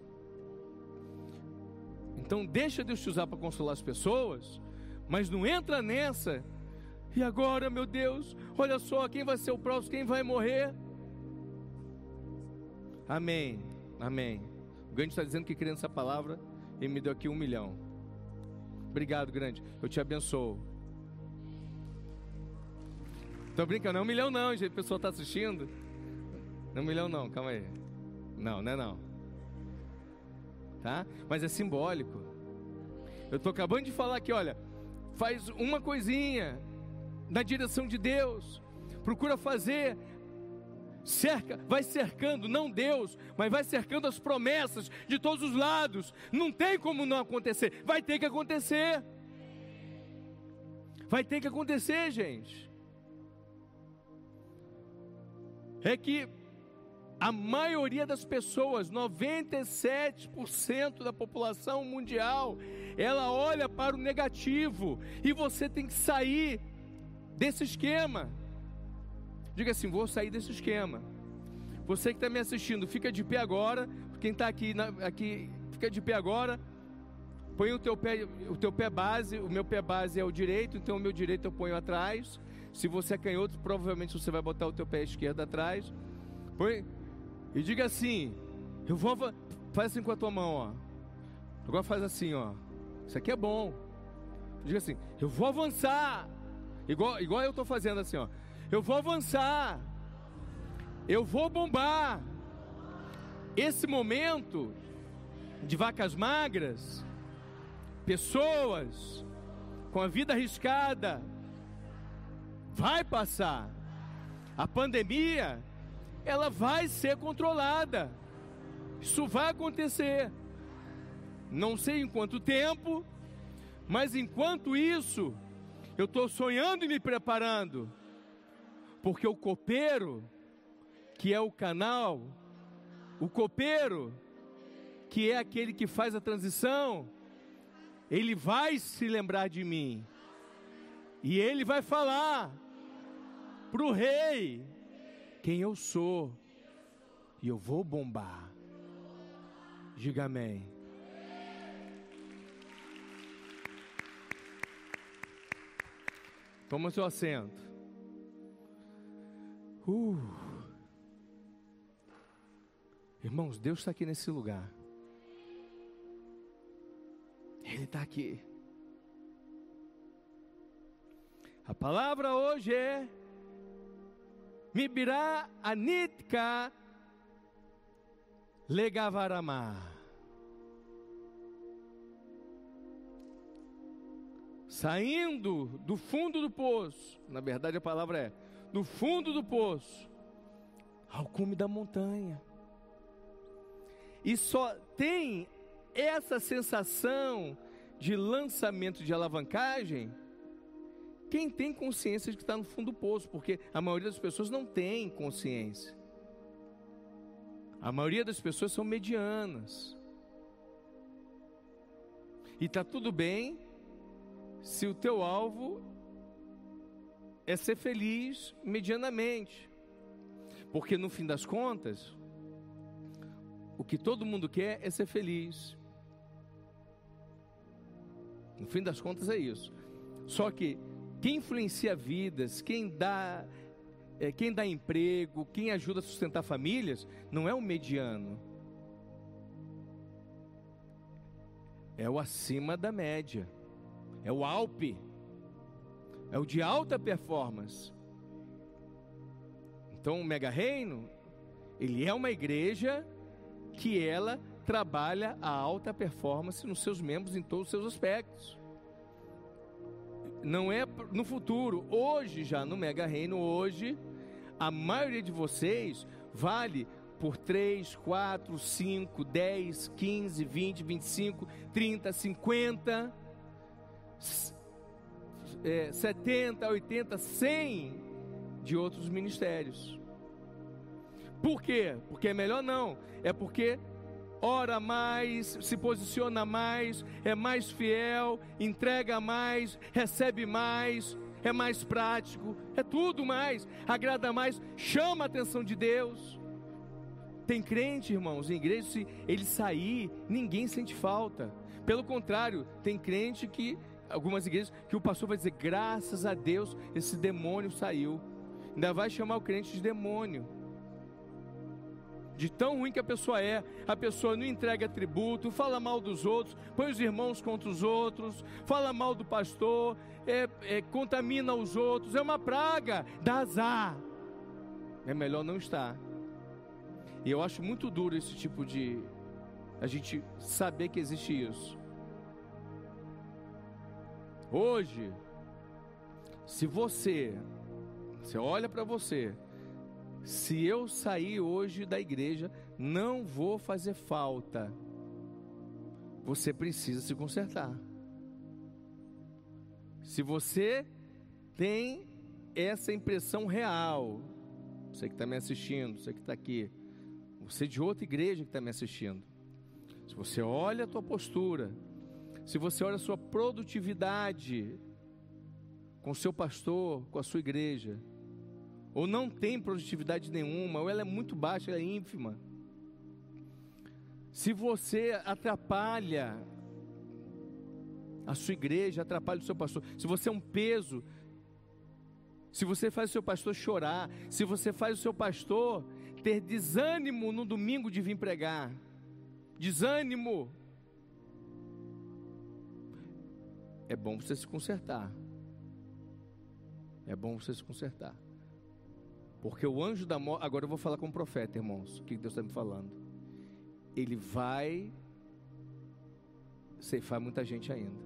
Então deixa Deus te usar para consolar as pessoas, mas não entra nessa. E agora, meu Deus, olha só, quem vai ser o próximo, quem vai morrer? Amém, amém. O Gandhi está dizendo que crê nessa palavra e me deu aqui um milhão. Obrigado, grande. Eu te abençoo. Tô brincando, não é um milhão não, gente. A pessoa está assistindo. Não é um milhão não, calma aí. Não, não é não. Tá? Mas é simbólico. Eu estou acabando de falar aqui, olha. Faz uma coisinha na direção de Deus. Procura fazer cerca, vai cercando, não Deus, mas vai cercando as promessas de todos os lados. Não tem como não acontecer, vai ter que acontecer. Vai ter que acontecer, gente. É que a maioria das pessoas, 97% da população mundial, ela olha para o negativo e você tem que sair desse esquema. Diga assim: vou sair desse esquema. Você que está me assistindo, fica de pé agora. Quem está aqui, aqui, fica de pé agora. Põe o teu pé, o teu pé base. O meu pé base é o direito, então o meu direito eu ponho atrás. Se você é canhoto, provavelmente você vai botar o teu pé esquerdo atrás. Põe e diga assim: eu vou faz assim com a tua mão, ó. Agora faz assim, ó. Isso aqui é bom. Diga assim: eu vou avançar. Igual, igual eu estou fazendo assim, ó. Eu vou avançar. Eu vou bombar. Esse momento de vacas magras, pessoas com a vida arriscada, vai passar. A pandemia, ela vai ser controlada. Isso vai acontecer. Não sei em quanto tempo, mas enquanto isso, eu estou sonhando e me preparando porque o copeiro, que é o canal, o copeiro, que é aquele que faz a transição, ele vai se lembrar de mim. E ele vai falar para o rei quem eu sou. E eu vou bombar. Diga amém. Toma seu assento. Uh. Irmãos, Deus está aqui nesse lugar. Ele está aqui. A palavra hoje é Mibirá Anitka Legavarama. Saindo do fundo do poço, na verdade a palavra é no fundo do poço, ao cume da montanha. E só tem essa sensação de lançamento de alavancagem quem tem consciência de que está no fundo do poço, porque a maioria das pessoas não tem consciência. A maioria das pessoas são medianas. E está tudo bem se o teu alvo é ser feliz medianamente. Porque no fim das contas, o que todo mundo quer é ser feliz. No fim das contas é isso. Só que quem influencia vidas, quem dá, é, quem dá emprego, quem ajuda a sustentar famílias, não é o mediano. É o acima da média. É o Alpe. É o de alta performance. Então o Mega Reino, ele é uma igreja que ela trabalha a alta performance nos seus membros em todos os seus aspectos. Não é no futuro, hoje já no Mega Reino, hoje, a maioria de vocês vale por 3, 4, 5, 10, 15, 20, 25, 30, 50, é, 70, 80, 100 de outros ministérios. Por quê? Porque é melhor não, é porque ora mais, se posiciona mais, é mais fiel, entrega mais, recebe mais, é mais prático, é tudo mais, agrada mais, chama a atenção de Deus. Tem crente, irmãos, em igreja, se ele sair, ninguém sente falta. Pelo contrário, tem crente que, algumas igrejas, que o pastor vai dizer: graças a Deus, esse demônio saiu. Ainda vai chamar o crente de demônio de tão ruim que a pessoa é, a pessoa não entrega tributo, fala mal dos outros, põe os irmãos contra os outros, fala mal do pastor, é, é, contamina os outros, é uma praga, dá azar. É melhor não estar. E eu acho muito duro esse tipo de. a gente saber que existe isso. Hoje, se você, você olha para você, se eu sair hoje da igreja, não vou fazer falta. Você precisa se consertar. Se você tem essa impressão real, você que está me assistindo, você que está aqui, você de outra igreja que está me assistindo, se você olha a tua postura, se você olha a sua produtividade com o seu pastor, com a sua igreja, ou não tem produtividade nenhuma, ou ela é muito baixa, é ínfima. Se você atrapalha a sua igreja, atrapalha o seu pastor, se você é um peso, se você faz o seu pastor chorar, se você faz o seu pastor ter desânimo no domingo de vir pregar, desânimo, é bom você se consertar. É bom você se consertar. Porque o anjo da morte. Agora eu vou falar com o profeta, irmãos. O que Deus está me falando? Ele vai ceifar muita gente ainda.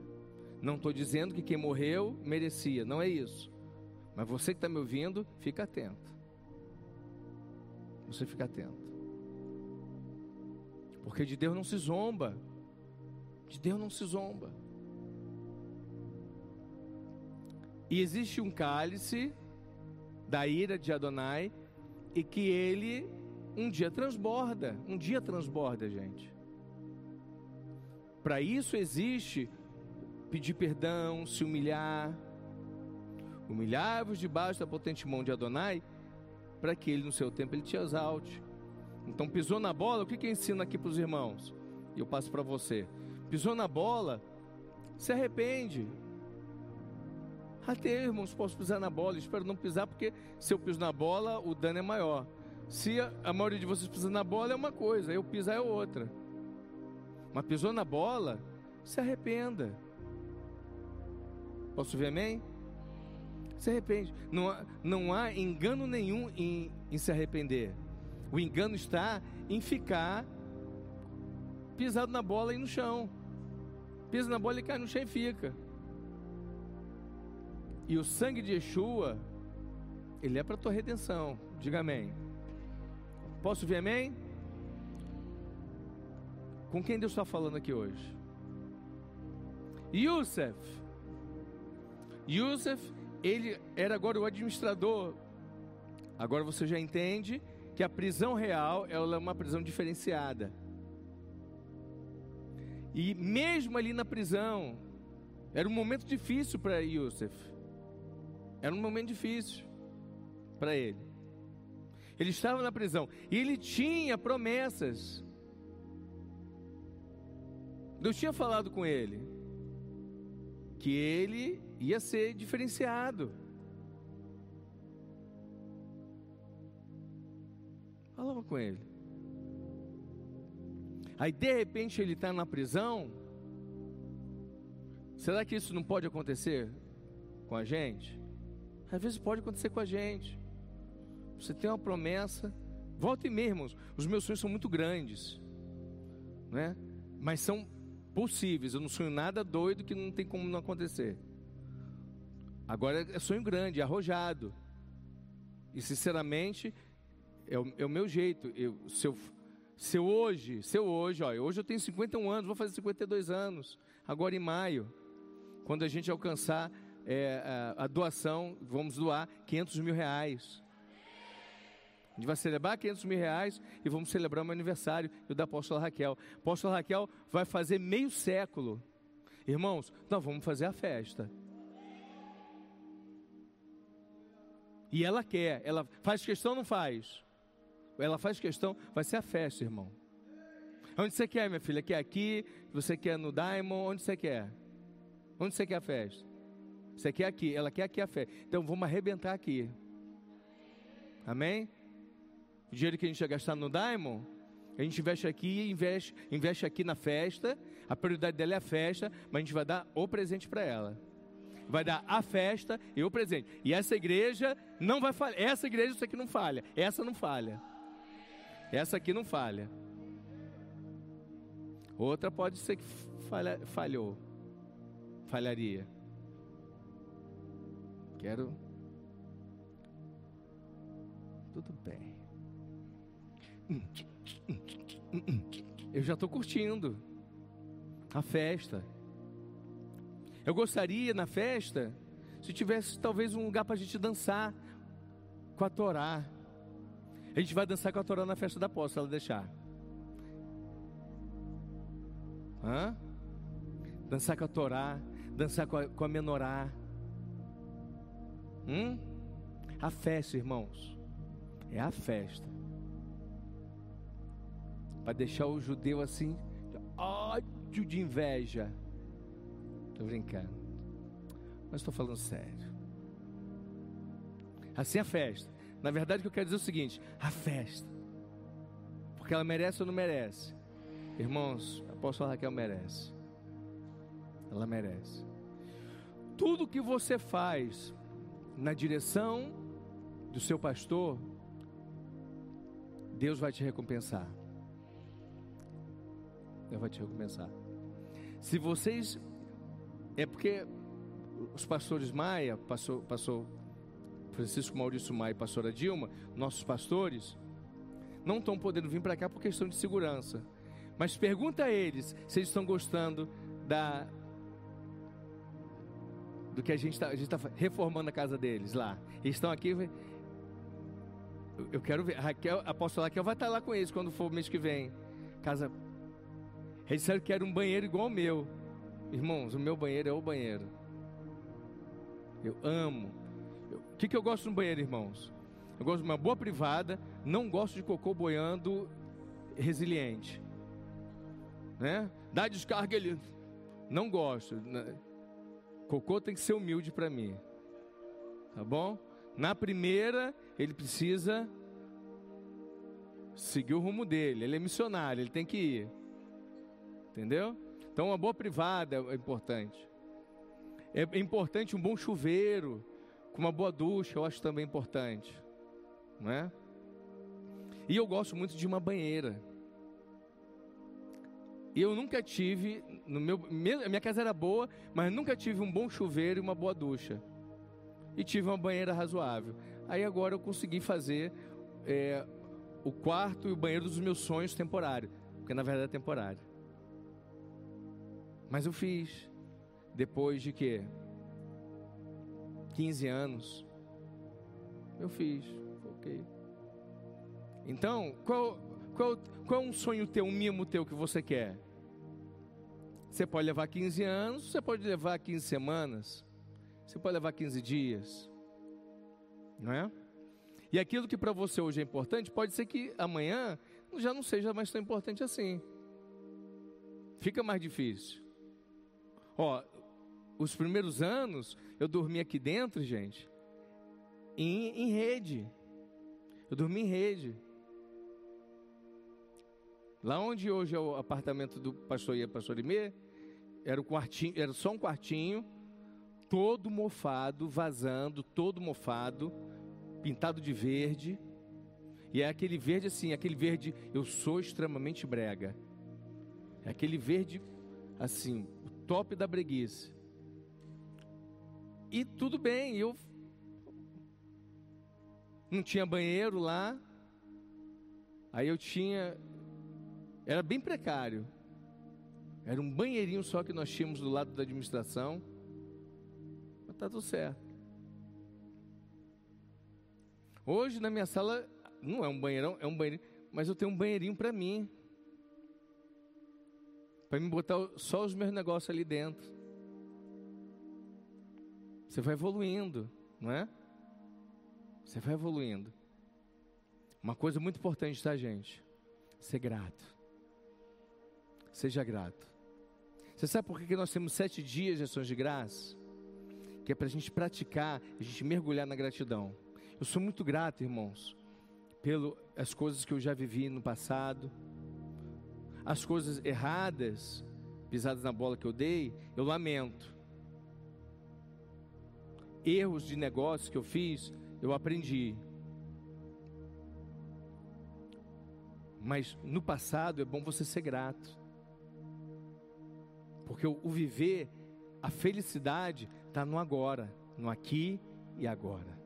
Não estou dizendo que quem morreu merecia, não é isso. Mas você que está me ouvindo, fica atento. Você fica atento. Porque de Deus não se zomba. De Deus não se zomba. E existe um cálice da ira de Adonai e que ele um dia transborda, um dia transborda, gente. Para isso existe pedir perdão, se humilhar, humilhar-vos debaixo da potente mão de Adonai, para que ele no seu tempo ele te exalte. Então pisou na bola, o que que ensina aqui para os irmãos? E eu passo para você. Pisou na bola, se arrepende, até irmãos, posso pisar na bola, espero não pisar, porque se eu piso na bola, o dano é maior. Se a, a maioria de vocês pisa na bola, é uma coisa, eu pisar é outra. Mas pisou na bola, se arrependa. Posso ver amém? Se arrepende. Não há, não há engano nenhum em, em se arrepender. O engano está em ficar pisado na bola e no chão. Pisa na bola e cai no chão e fica. E o sangue de Yeshua, ele é para a tua redenção. Diga amém. Posso ver amém? Com quem Deus está falando aqui hoje? Yusuf. Yusuf, ele era agora o administrador. Agora você já entende que a prisão real é uma prisão diferenciada. E mesmo ali na prisão, Era um momento difícil para Yusuf. Era um momento difícil para ele. Ele estava na prisão e ele tinha promessas. Deus tinha falado com ele que ele ia ser diferenciado. Falava com ele. Aí de repente ele está na prisão. Será que isso não pode acontecer com a gente? Às vezes pode acontecer com a gente. Você tem uma promessa. Volta e meia, irmãos. Os meus sonhos são muito grandes. Né? Mas são possíveis. Eu não sonho nada doido que não tem como não acontecer. Agora é sonho grande, é arrojado. E sinceramente, é o, é o meu jeito. Eu, se, eu, se eu hoje, se eu hoje, ó, hoje eu tenho 51 anos, vou fazer 52 anos, agora em maio, quando a gente alcançar é, a, a, doação, vamos doar 500 mil reais. A gente vai celebrar 500 mil reais e vamos celebrar o meu aniversário e o da apóstola Raquel. A apóstola Raquel vai fazer meio século. Irmãos, nós vamos fazer a festa. E ela quer, ela faz questão não faz? Ela faz questão, vai ser a festa, irmão. Onde você quer, minha filha? Quer aqui? Você quer no Diamond? Onde você quer? Onde você quer a festa? Você quer aqui, ela quer aqui a festa. Então vamos arrebentar aqui. Amém? O dinheiro que a gente ia gastar no Diamond, a gente investe aqui investe, investe aqui na festa. A prioridade dela é a festa, mas a gente vai dar o presente para ela vai dar a festa e o presente. E essa igreja não vai falhar. Essa igreja isso aqui não falha. Essa não falha. Essa aqui não falha. Outra pode ser que falha, falhou. Falharia. Quero. Tudo bem. Eu já estou curtindo a festa. Eu gostaria na festa, se tivesse talvez um lugar para a gente dançar com a Torá. A gente vai dançar com a Torá na festa da posse, se ela deixar. Hã? Dançar com a Torá, dançar com a, com a menorá. Hum? A festa, irmãos, é a festa. Para deixar o judeu assim, ódio de inveja. Estou brincando. Mas estou falando sério. Assim é a festa. Na verdade, o que eu quero dizer é o seguinte: a festa. Porque ela merece ou não merece? Irmãos, a apóstola Raquel merece. Ela merece. Tudo que você faz na direção do seu pastor, Deus vai te recompensar. Deus vai te recompensar. Se vocês é porque os pastores Maia, passou, passou Francisco Maurício Maia e pastora Dilma, nossos pastores, não estão podendo vir para cá por questão de segurança. Mas pergunta a eles se eles estão gostando da do que a gente está tá reformando a casa deles lá. Eles estão aqui. Eu quero ver. Raquel, a apóstola Raquel vai estar lá com eles quando for mês que vem. Casa. Eles disseram que era um banheiro igual ao meu. Irmãos, o meu banheiro é o banheiro. Eu amo. O que, que eu gosto no banheiro, irmãos? Eu gosto de uma boa privada, não gosto de cocô boiando resiliente. Né? Dá descarga ele. Não gosto. Cocô tem que ser humilde para mim. Tá bom? Na primeira, ele precisa seguir o rumo dele. Ele é missionário, ele tem que ir. Entendeu? Então, uma boa privada é importante. É importante um bom chuveiro, com uma boa ducha, eu acho também importante. Não é? E eu gosto muito de uma banheira. Eu nunca tive, no meu, minha casa era boa, mas nunca tive um bom chuveiro e uma boa ducha. E tive uma banheira razoável. Aí agora eu consegui fazer é, o quarto e o banheiro dos meus sonhos temporário, porque na verdade é temporário. Mas eu fiz. Depois de quê? 15 anos. Eu fiz. Ok. Então, qual, qual, qual é um sonho teu, um mimo teu que você quer? Você pode levar 15 anos, você pode levar 15 semanas, você pode levar 15 dias, não é? E aquilo que para você hoje é importante, pode ser que amanhã já não seja mais tão importante assim. Fica mais difícil. Ó, os primeiros anos eu dormi aqui dentro, gente, em, em rede. Eu dormi em rede. Lá onde hoje é o apartamento do pastor e a pastor Imê, era, o quartinho, era só um quartinho, todo mofado, vazando, todo mofado, pintado de verde. E é aquele verde assim, aquele verde, eu sou extremamente brega. É aquele verde assim, o top da breguice. E tudo bem, eu não tinha banheiro lá. Aí eu tinha era bem precário. Era um banheirinho só que nós tínhamos do lado da administração. Mas tá tudo certo. Hoje na minha sala não é um banheirão, é um banheirinho, mas eu tenho um banheirinho para mim. Para me botar só os meus negócios ali dentro. Você vai evoluindo, não é? Você vai evoluindo. Uma coisa muito importante, tá, gente? Ser grato. Seja grato. Você sabe por que nós temos sete dias de ações de graça? Que é para a gente praticar, a gente mergulhar na gratidão. Eu sou muito grato, irmãos, pelas coisas que eu já vivi no passado, as coisas erradas, pisadas na bola que eu dei, eu lamento. Erros de negócio que eu fiz, eu aprendi. Mas no passado é bom você ser grato. Porque o, viver, a felicidade está no agora, no aqui e agora.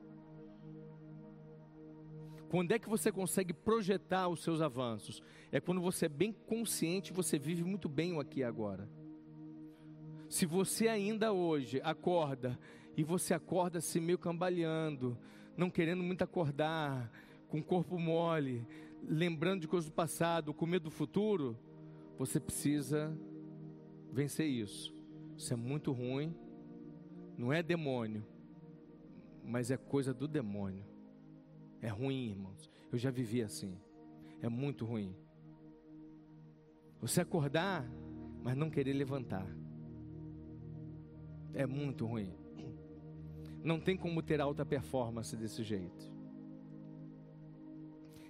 Quando é que você consegue projetar os seus avanços? É quando você é bem consciente, você vive muito bem o aqui e agora. Se você ainda hoje acorda e você acorda assim meio cambaleando, não querendo muito acordar, com o corpo mole, lembrando de coisas do passado, com medo do futuro, você precisa vencer isso. Isso é muito ruim. Não é demônio, mas é coisa do demônio. É ruim, irmãos. Eu já vivi assim. É muito ruim. Você acordar, mas não querer levantar. É muito ruim. Não tem como ter alta performance desse jeito.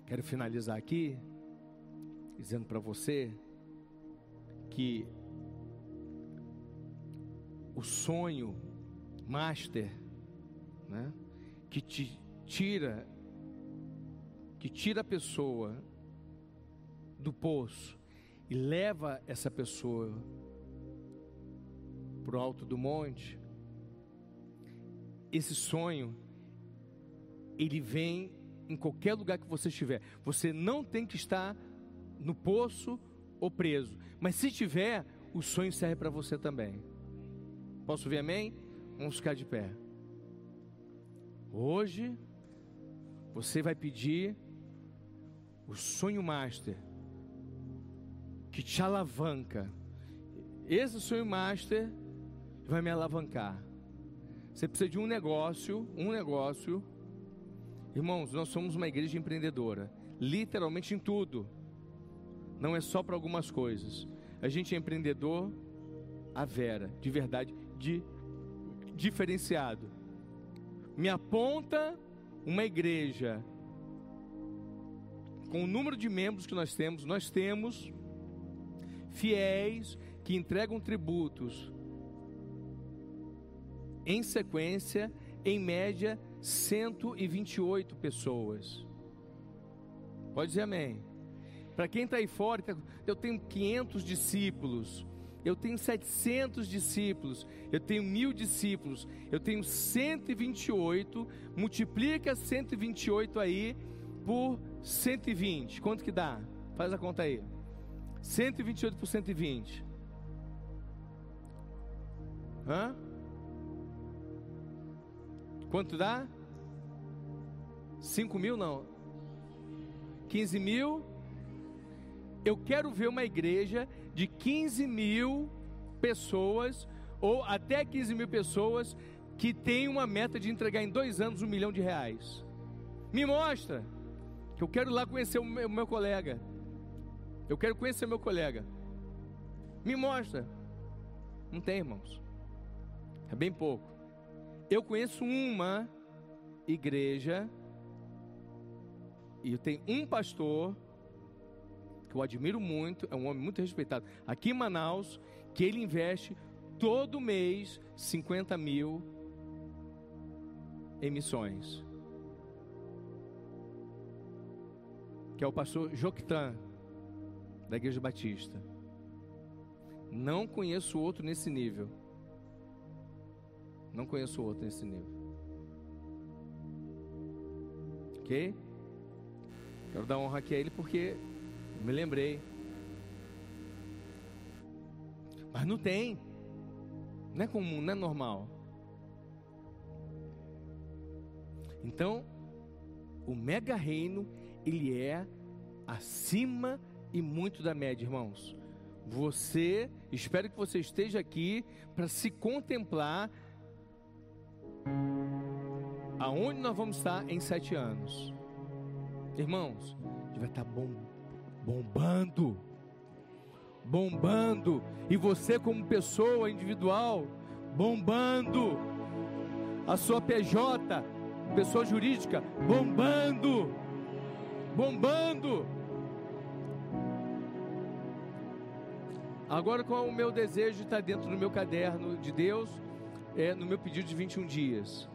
Quero finalizar aqui dizendo para você que o sonho master, né? Que te tira, que tira a pessoa do poço e leva essa pessoa para o alto do monte. Esse sonho, ele vem em qualquer lugar que você estiver. Você não tem que estar no poço ou preso, mas se tiver, o sonho serve para você também. Posso ver amém? Vamos ficar de pé. Hoje, você vai pedir o sonho master que te alavanca. Esse sonho master vai me alavancar. Você precisa de um negócio, um negócio. Irmãos, nós somos uma igreja empreendedora, literalmente em tudo. Não é só para algumas coisas. A gente é empreendedor a vera, de verdade de diferenciado. Me aponta uma igreja com o número de membros que nós temos, nós temos fiéis que entregam tributos em sequência, em média, 128 pessoas. Pode dizer amém. Para quem está aí fora, eu tenho 500 discípulos eu tenho 700 discípulos, eu tenho mil discípulos, eu tenho 128, multiplica 128 aí por 120, quanto que dá? Faz a conta aí. 128 por 120. Hã? Quanto dá? 5 mil não. 15 mil. Eu quero ver uma igreja de 15 mil pessoas, ou até 15 mil pessoas, que têm uma meta de entregar em dois anos um milhão de reais. Me mostra, que eu quero lá conhecer o meu, o meu colega. Eu quero conhecer meu colega. Me mostra. Não tem, irmãos. É bem pouco. Eu conheço uma igreja e eu tenho um pastor que eu admiro muito, é um homem muito respeitado, aqui em Manaus, que ele investe todo mês 50 mil em missões. Que é o pastor Joctan, da Igreja Batista. Não conheço outro nesse nível. Não conheço outro nesse nível. Ok? Quero dar honra aqui a ele porque me lembrei. Mas não tem. Não é comum, não é normal. Então, o mega reino, ele é acima e muito da média, irmãos. Você, espero que você esteja aqui para se contemplar aonde nós vamos estar em sete anos. Irmãos, vai estar bom, bombando, bombando, e você, como pessoa individual, bombando, a sua PJ, pessoa jurídica, bombando, bombando. Agora, qual é o meu desejo está dentro do meu caderno de Deus, é no meu pedido de 21 dias.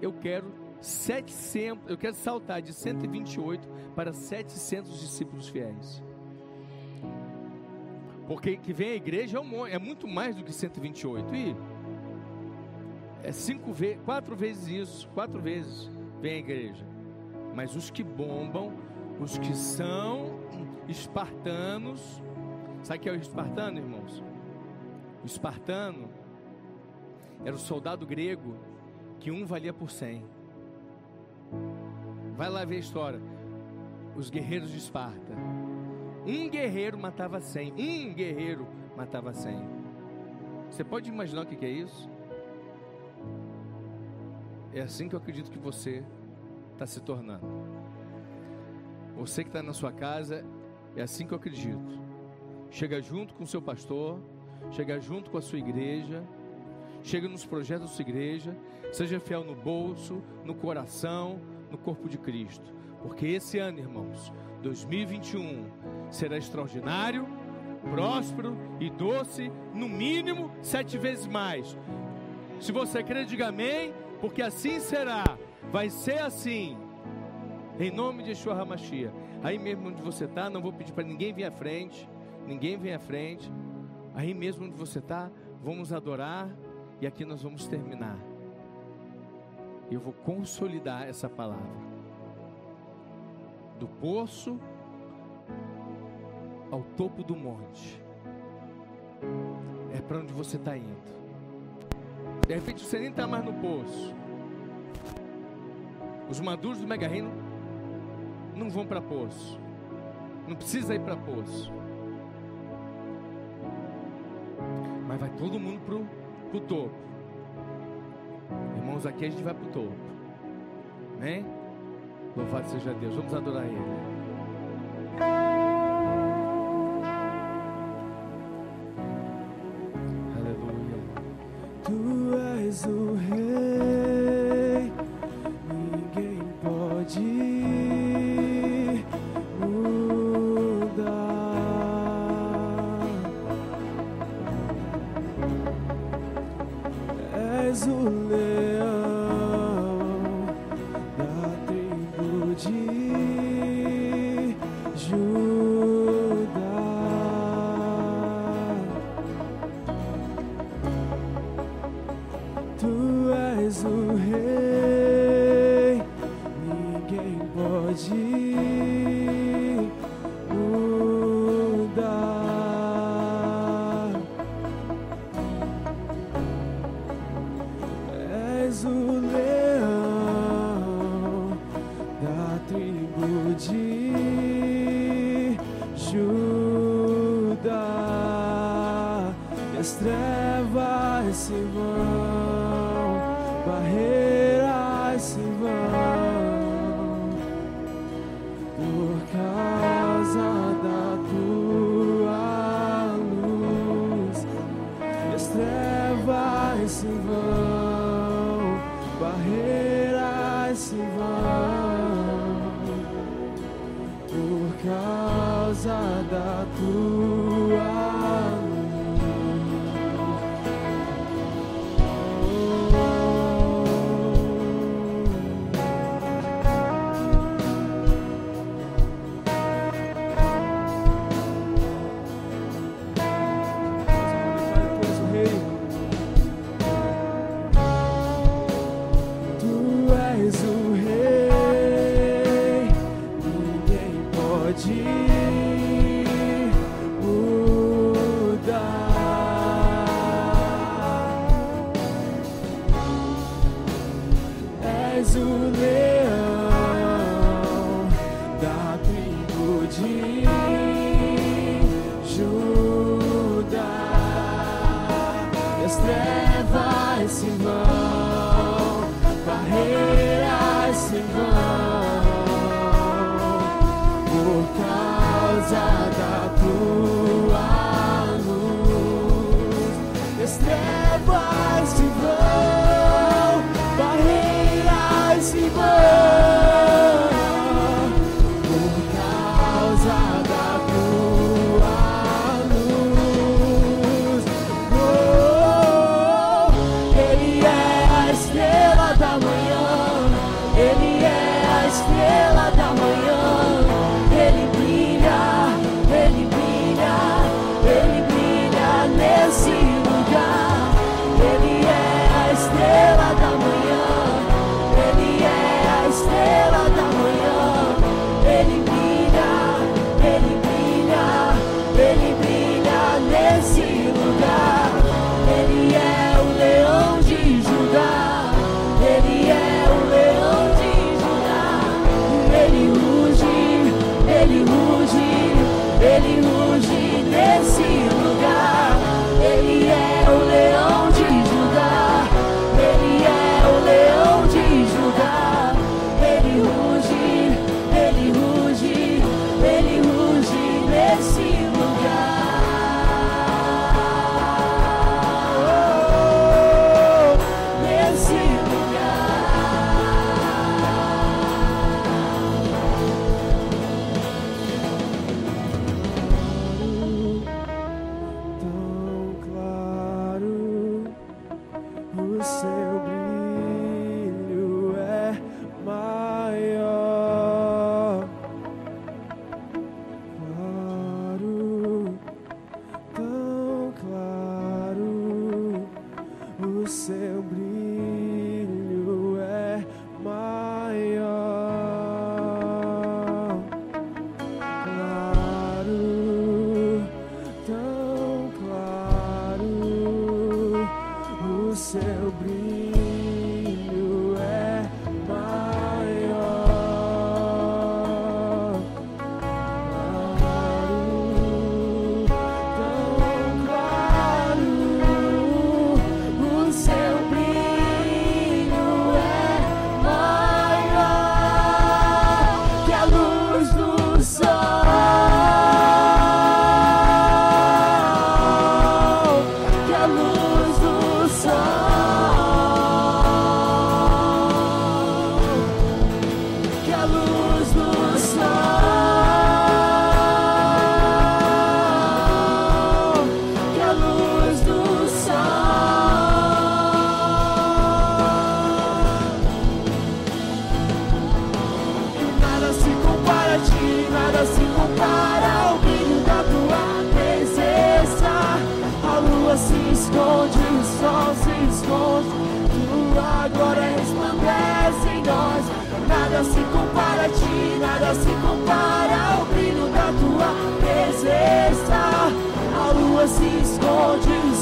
Eu quero 700, eu quero saltar de 128 para 700 discípulos fiéis. Porque que vem a igreja é, um, é muito mais do que 128. E é cinco vezes, quatro vezes isso, quatro vezes vem a igreja. Mas os que bombam, os que são espartanos, sabe que é o espartano, irmãos? O espartano era o soldado grego que um valia por cem. Vai lá ver a história. Os guerreiros de Esparta. Um guerreiro matava cem. Um guerreiro matava cem. Você pode imaginar o que é isso? É assim que eu acredito que você está se tornando. Você que está na sua casa, é assim que eu acredito. Chega junto com o seu pastor, chega junto com a sua igreja, chega nos projetos da sua igreja, seja fiel no bolso, no coração, no corpo de Cristo. Porque esse ano, irmãos, 2021, será extraordinário, próspero e doce, no mínimo sete vezes mais. Se você crê, diga amém, porque assim será, vai ser assim, em nome de Yeshua Hamashia. Aí mesmo onde você está, não vou pedir para ninguém vir à frente, ninguém vem à frente. Aí mesmo onde você está, vamos adorar e aqui nós vamos terminar. Eu vou consolidar essa palavra. Do poço ao topo do monte. É para onde você está indo. De repente você nem está mais no poço. Os maduros do mega reino não vão para poço. Não precisa ir para poço. Mas vai todo mundo pro para o topo. Irmãos, aqui a gente vai para o topo. Amém? Louvado seja Deus. Vamos adorar Ele. esse vão barreira.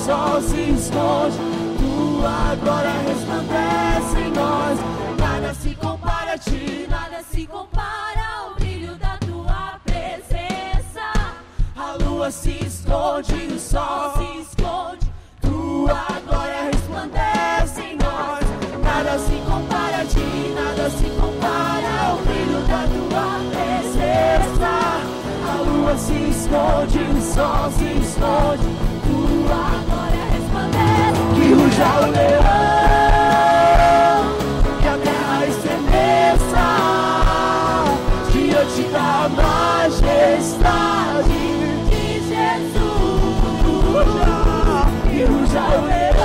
sol se esconde, tua glória resplandece em nós. Nada se compara a ti, nada se compara ao brilho da tua presença. A lua se esconde, o sol se esconde, tua glória resplandece em nós. Nada se compara a ti, nada se compara ao brilho da tua presença. A lua se esconde, o sol se esconde. Ruja o leão, que a terra estremeça diante da majestade de Jesus. que ruja o leão,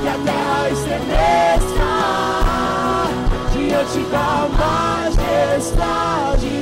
que a terra estremeça diante da majestade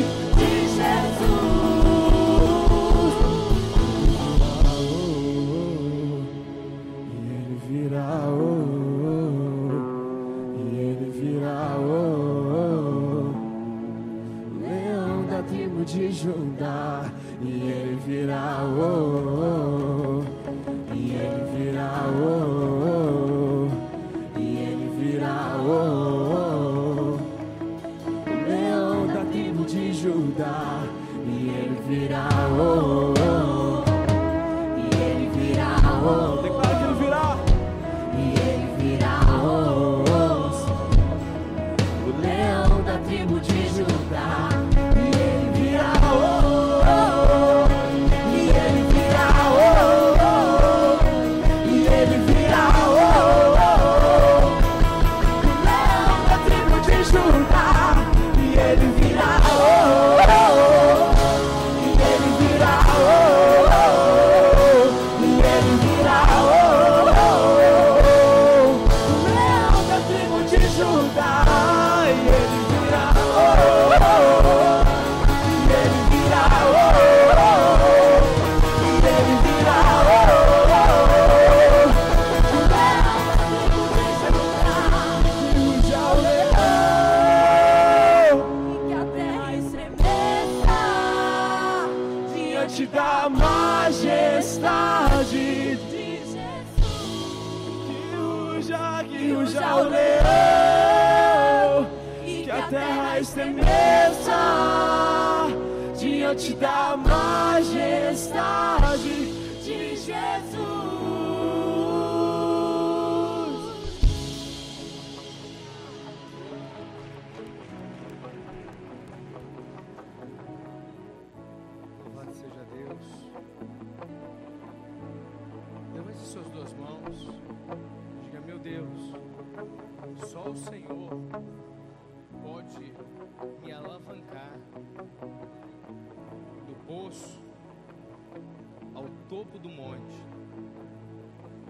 topo do monte.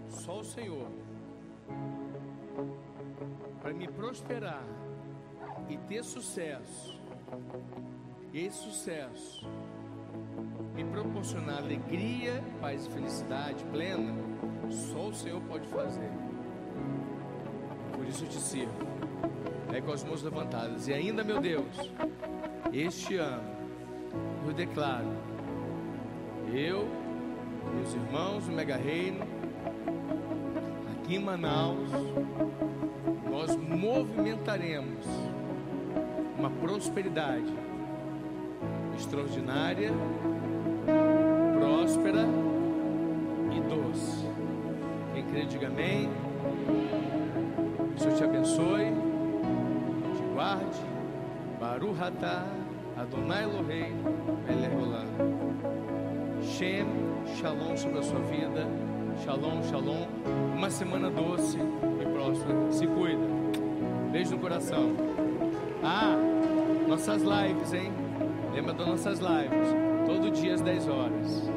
Só o Senhor. Para me prosperar e ter sucesso. E esse sucesso me proporcionar alegria, paz e felicidade plena, só o Senhor pode fazer. Por isso eu te sirvo. É com as mãos levantadas. E ainda, meu Deus, este ano eu declaro, eu, meus irmãos do Mega Reino, aqui em Manaus, nós movimentaremos uma prosperidade extraordinária próspera e doce. Quem crê, diga amém. O Senhor te abençoe, te guarde. Baruch atah Adonai Elohei Melech Olam. Shem, Shalom sobre a sua vida. Shalom, Shalom. Uma semana doce e próspera. Se cuida. Beijo no coração. Ah, nossas lives, hein? Lembra das nossas lives? Todo dia às 10 horas.